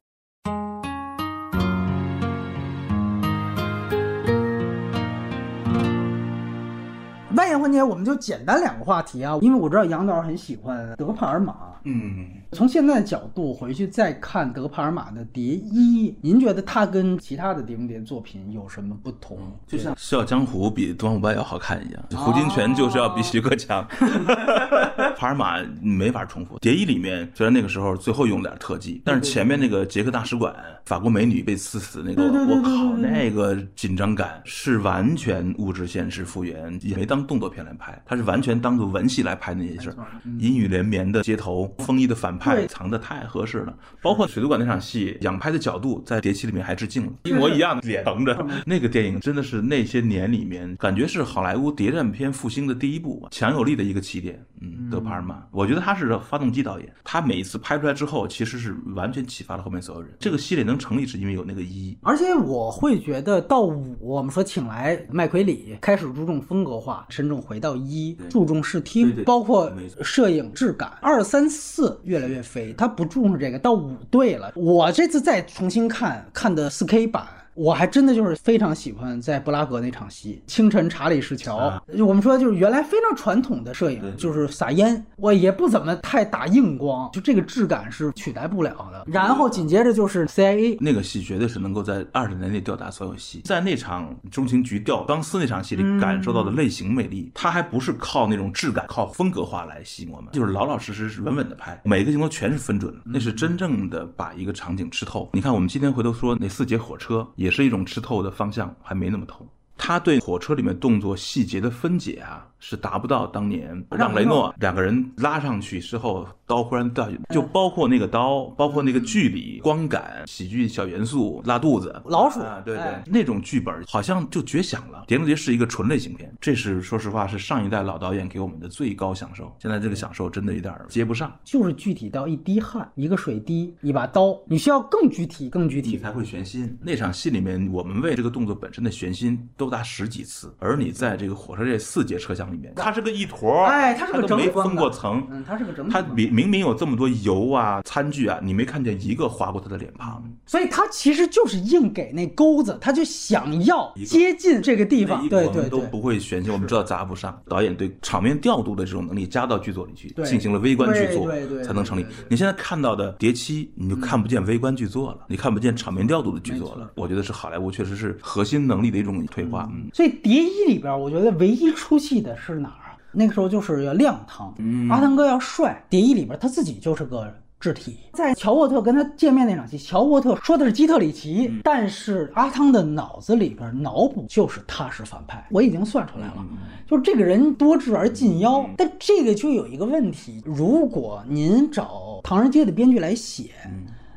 扮演环节我们就简单两个话题啊，因为我知道杨导很喜欢德帕尔马。嗯，从现在的角度回去再看德帕尔玛的《蝶衣》，您觉得它跟其他的碟中谍作品有什么不同？就像《笑傲江湖》比《东方不败》要好看一样，胡金铨就是要比徐克强。帕尔玛没法重复，《蝶衣》里面虽然那个时候最后用点特技，但是前面那个捷克大使馆法国美女被刺死那个，我靠，那个紧张感是完全物质现实复原，也没当动作片来拍，它是完全当做文戏来拍那些事儿，阴雨连绵的街头，风衣的反派藏的太合适了，包括水族馆那场戏，仰拍的角度在《碟七》里面还致敬了，一模一样的脸横着，那个电影真的是那些年里面感觉是好莱坞谍战片复兴的第一部，强有力的一个起点。嗯，德帕尔玛，我觉得他是发动机导演，他每一次拍出来之后，其实是完全启发了后面所有人。这个系列能成立，是因为有那个一。而且我会觉得到五，我们说请来麦奎里，开始注重风格化，深重回到一，注重视听，包括摄影质感。二三四越来越飞，他不重视这个。到五对了，我这次再重新看，看的四 K 版。我还真的就是非常喜欢在布拉格那场戏，清晨查理士桥。我们说就是原来非常传统的摄影，就是撒烟，我也不怎么太打硬光，就这个质感是取代不了的。然后紧接着就是 CIA 那个戏，绝对是能够在二十年内吊打所有戏。在那场中情局吊钢丝那场戏里感受到的类型魅力，它还不是靠那种质感、靠风格化来吸引我们，就是老老实实、是稳稳的拍，每个镜头全是分准，那是真正的把一个场景吃透。你看，我们今天回头说那四节火车。也是一种吃透的方向，还没那么透。他对火车里面动作细节的分解啊。是达不到当年让雷诺两个人拉上去之后，刀忽然掉下去，就包括那个刀，包括那个距离、光感、喜剧小元素、拉肚子、老鼠，对对，那种剧本好像就绝响了。《碟中谍》是一个纯类型片，这是说实话是上一代老导演给我们的最高享受。现在这个享受真的有点接不上，就是具体到一滴汗、一个水滴、一把刀，你需要更具体、更具体你才会悬心。那场戏里面，我们为这个动作本身的悬心都达十几次，而你在这个火车这四节车厢里面。它是个一坨，哎，它是个整没分过层，嗯，它是个整体。它明明明有这么多油啊、餐具啊，你没看见一个划过他的脸庞，所以他其实就是硬给那钩子，他就想要接近这个地方，对对对，都不会悬心，我们知道砸不上。导演对场面调度的这种能力加到剧作里去，进行了微观剧作，才能成立。你现在看到的《碟七》，你就看不见微观剧作了，你看不见场面调度的剧作了。我觉得是好莱坞确实是核心能力的一种退化。所以《碟一》里边，我觉得唯一出戏的是哪儿？那个时候就是要亮汤，阿汤哥要帅。谍一里边他自己就是个智体，在乔沃特跟他见面那场戏，乔沃特说的是基特里奇，但是阿汤的脑子里边脑补就是他是反派。我已经算出来了，就是这个人多智而近妖。但这个就有一个问题，如果您找《唐人街》的编剧来写。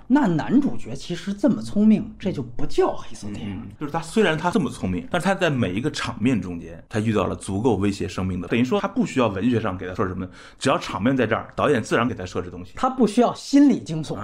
那男主角其实这么聪明，这就不叫黑色电影。就是他虽然他这么聪明，但是他在每一个场面中间，他遇到了足够威胁生命的，等于说他不需要文学上给他说什么，只要场面在这儿，导演自然给他设置东西。他不需要心理惊悚，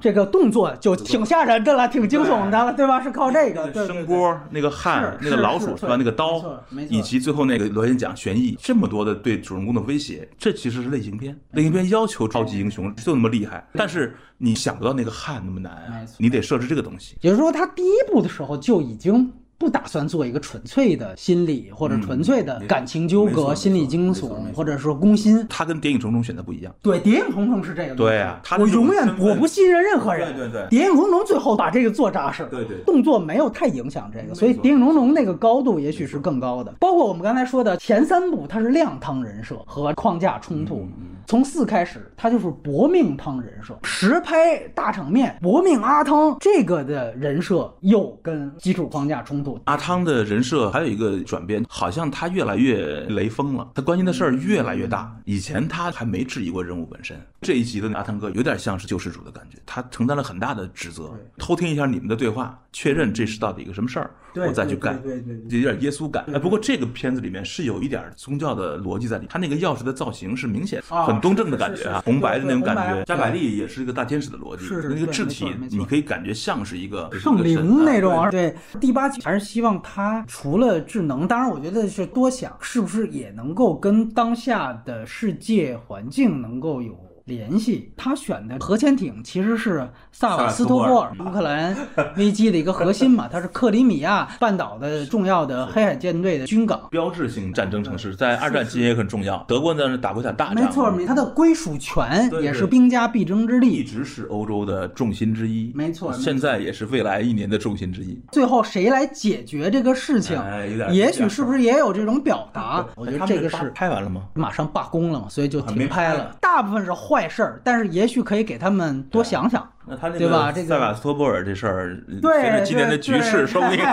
这个动作就挺吓人的了，挺惊悚的了，对吧？是靠这个声波、那个汗、那个老鼠是吧？那个刀，以及最后那个螺旋桨悬疑，这么多的对主人公的威胁，这其实是类型片。类型片要求超级英雄就那么厉害，但是你想不到那个汗那么难，你得设置这个东西。也就是说，他第一步的时候就已经。不打算做一个纯粹的心理或者纯粹的感情纠葛、心理惊悚，或者说攻心。他跟《谍影重重》选的不一样。对，《谍影重重》是这个。对啊，我永远我不信任任何人。对对对，《谍影重重》最后把这个做扎实。对对，动作没有太影响这个，所以《谍影重重》那个高度也许是更高的。包括我们刚才说的前三部，它是亮汤人设和框架冲突。从四开始，他就是搏命汤人设，实拍大场面，搏命阿汤这个的人设又跟基础框架冲突。阿汤的。人设还有一个转变，好像他越来越雷锋了，他关心的事儿越来越大。以前他还没质疑过任务本身。这一集的阿汤哥有点像是救世主的感觉，他承担了很大的职责，偷听一下你们的对话，确认这是到底一个什么事儿，我再去干，对对，有点耶稣感。哎，不过这个片子里面是有一点宗教的逻辑在里，他那个钥匙的造型是明显很东正的感觉啊，红白的那种感觉。加百利也是一个大天使的逻辑，那个质体，你可以感觉像是一个圣灵那种。对，第八集还是希望他。除了智能，当然我觉得是多想，是不是也能够跟当下的世界环境能够有联系。他选的核潜艇其实是萨瓦斯斯托波尔乌克兰危机的一个核心嘛，它是克里米亚半岛的重要的黑海舰队的军港。标志性战争城市，在二战期间也很重要。德国呢打过一场大仗，没错，没它的归属权也是兵家必争之地一。直是欧洲的重心之一。没错现在也是未来一年的重心之一。最后谁来解决这个事情哎，也许是不是也有这种表达？我觉得这个是拍完了吗？马上罢工了嘛，所以就停拍了。大部分是坏事儿，但是也许可以给他们多想想。那他那对吧这个塞瓦斯托波尔这事儿，对，随着今年的局势，对说不定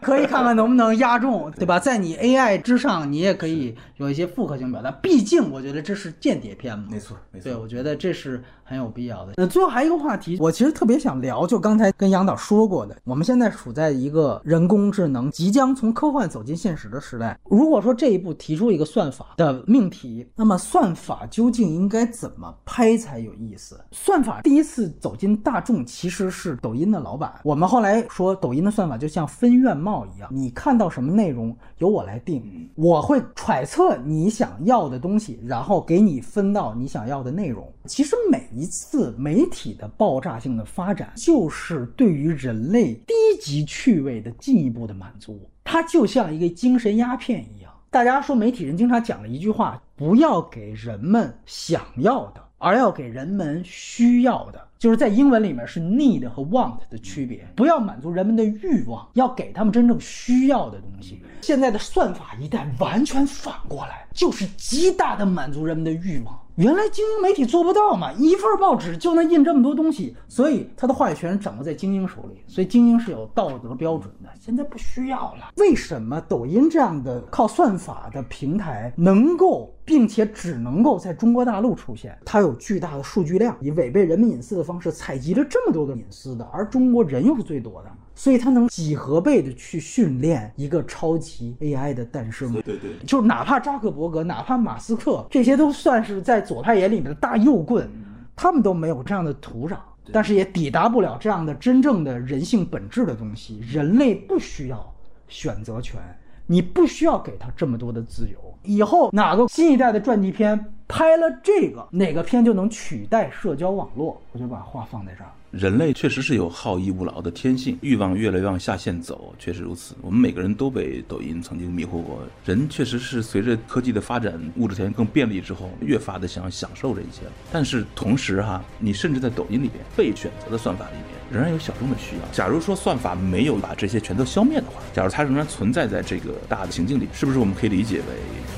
可以看看能不能压中，对吧？在你 AI 之上，你也可以有一些复合性表达。毕竟，我觉得这是间谍片嘛。没错，没错对，我觉得这是很有必要的。那，最后还有一个话题，我其实特别想聊，就刚才跟杨导说过的，我们现在处在一个人工智能即将从科幻走进现实的时代。如果说这一步提出一个算法的命题，那么算法究竟应该怎么拍才有意思？算法第一次走进大众其实是抖音的老板。我们后来说，抖音的算法就像分院帽一样，你看到什么内容由我来定，我会揣测你想要的东西，然后给你分到你想要的内容。其实每一次媒体的爆炸性的发展，就是对于人类低级趣味的进一步的满足。它就像一个精神鸦片一样。大家说媒体人经常讲的一句话：不要给人们想要的，而要给人们需要的。就是在英文里面是 need 和 want 的区别，不要满足人们的欲望，要给他们真正需要的东西。现在的算法一旦完全反过来，就是极大的满足人们的欲望。原来精英媒体做不到嘛，一份报纸就能印这么多东西，所以他的话语权掌握在精英手里，所以精英是有道德标准的。现在不需要了。为什么抖音这样的靠算法的平台能够，并且只能够在中国大陆出现？它有巨大的数据量，以违背人民隐私的方式采集了这么多的隐私的，而中国人又是最多的。所以它能几何倍的去训练一个超级 AI 的诞生。对对对，就是哪怕扎克伯格，哪怕马斯克，这些都算是在左派眼里面的大右棍，他们都没有这样的土壤，但是也抵达不了这样的真正的人性本质的东西。人类不需要选择权，你不需要给他这么多的自由。以后哪个新一代的传记片拍了这个，哪个片就能取代社交网络。我就把话放在这儿。人类确实是有好逸恶劳的天性，欲望越来越往下线走，确实如此。我们每个人都被抖音曾经迷惑过。人确实是随着科技的发展，物质条件更便利之后，越发的想要享受这一切。但是同时哈，你甚至在抖音里边被选择的算法里面，仍然有小众的需要。假如说算法没有把这些全都消灭的话，假如它仍然存在在这个大的情境里，是不是我们可以理解为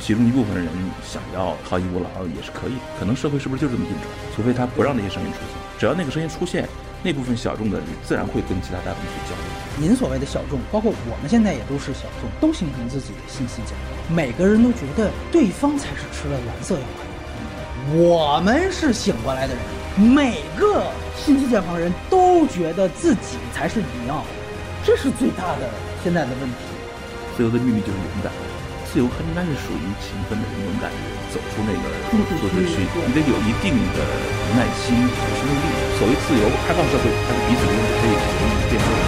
其中一部分人想要好逸恶劳也是可以的？可能社会是不是就这么运转？除非他不让那些声音出现，只要那个声音出现。那部分小众的人自然会跟其他大众去交流。您所谓的小众，包括我们现在也都是小众，都形成自己的信息茧房。每个人都觉得对方才是吃了蓝色药丸的，我们是醒过来的人。每个信息茧房人都觉得自己才是你要，这是最大的现在的问题。自由的秘密就是勇敢。自由还应该是属于勤奋的人、勇敢的人，走出那个舒适区。你得有一定的耐心和心力。所谓自由，开放社会，它是彼此之间可以容易变成。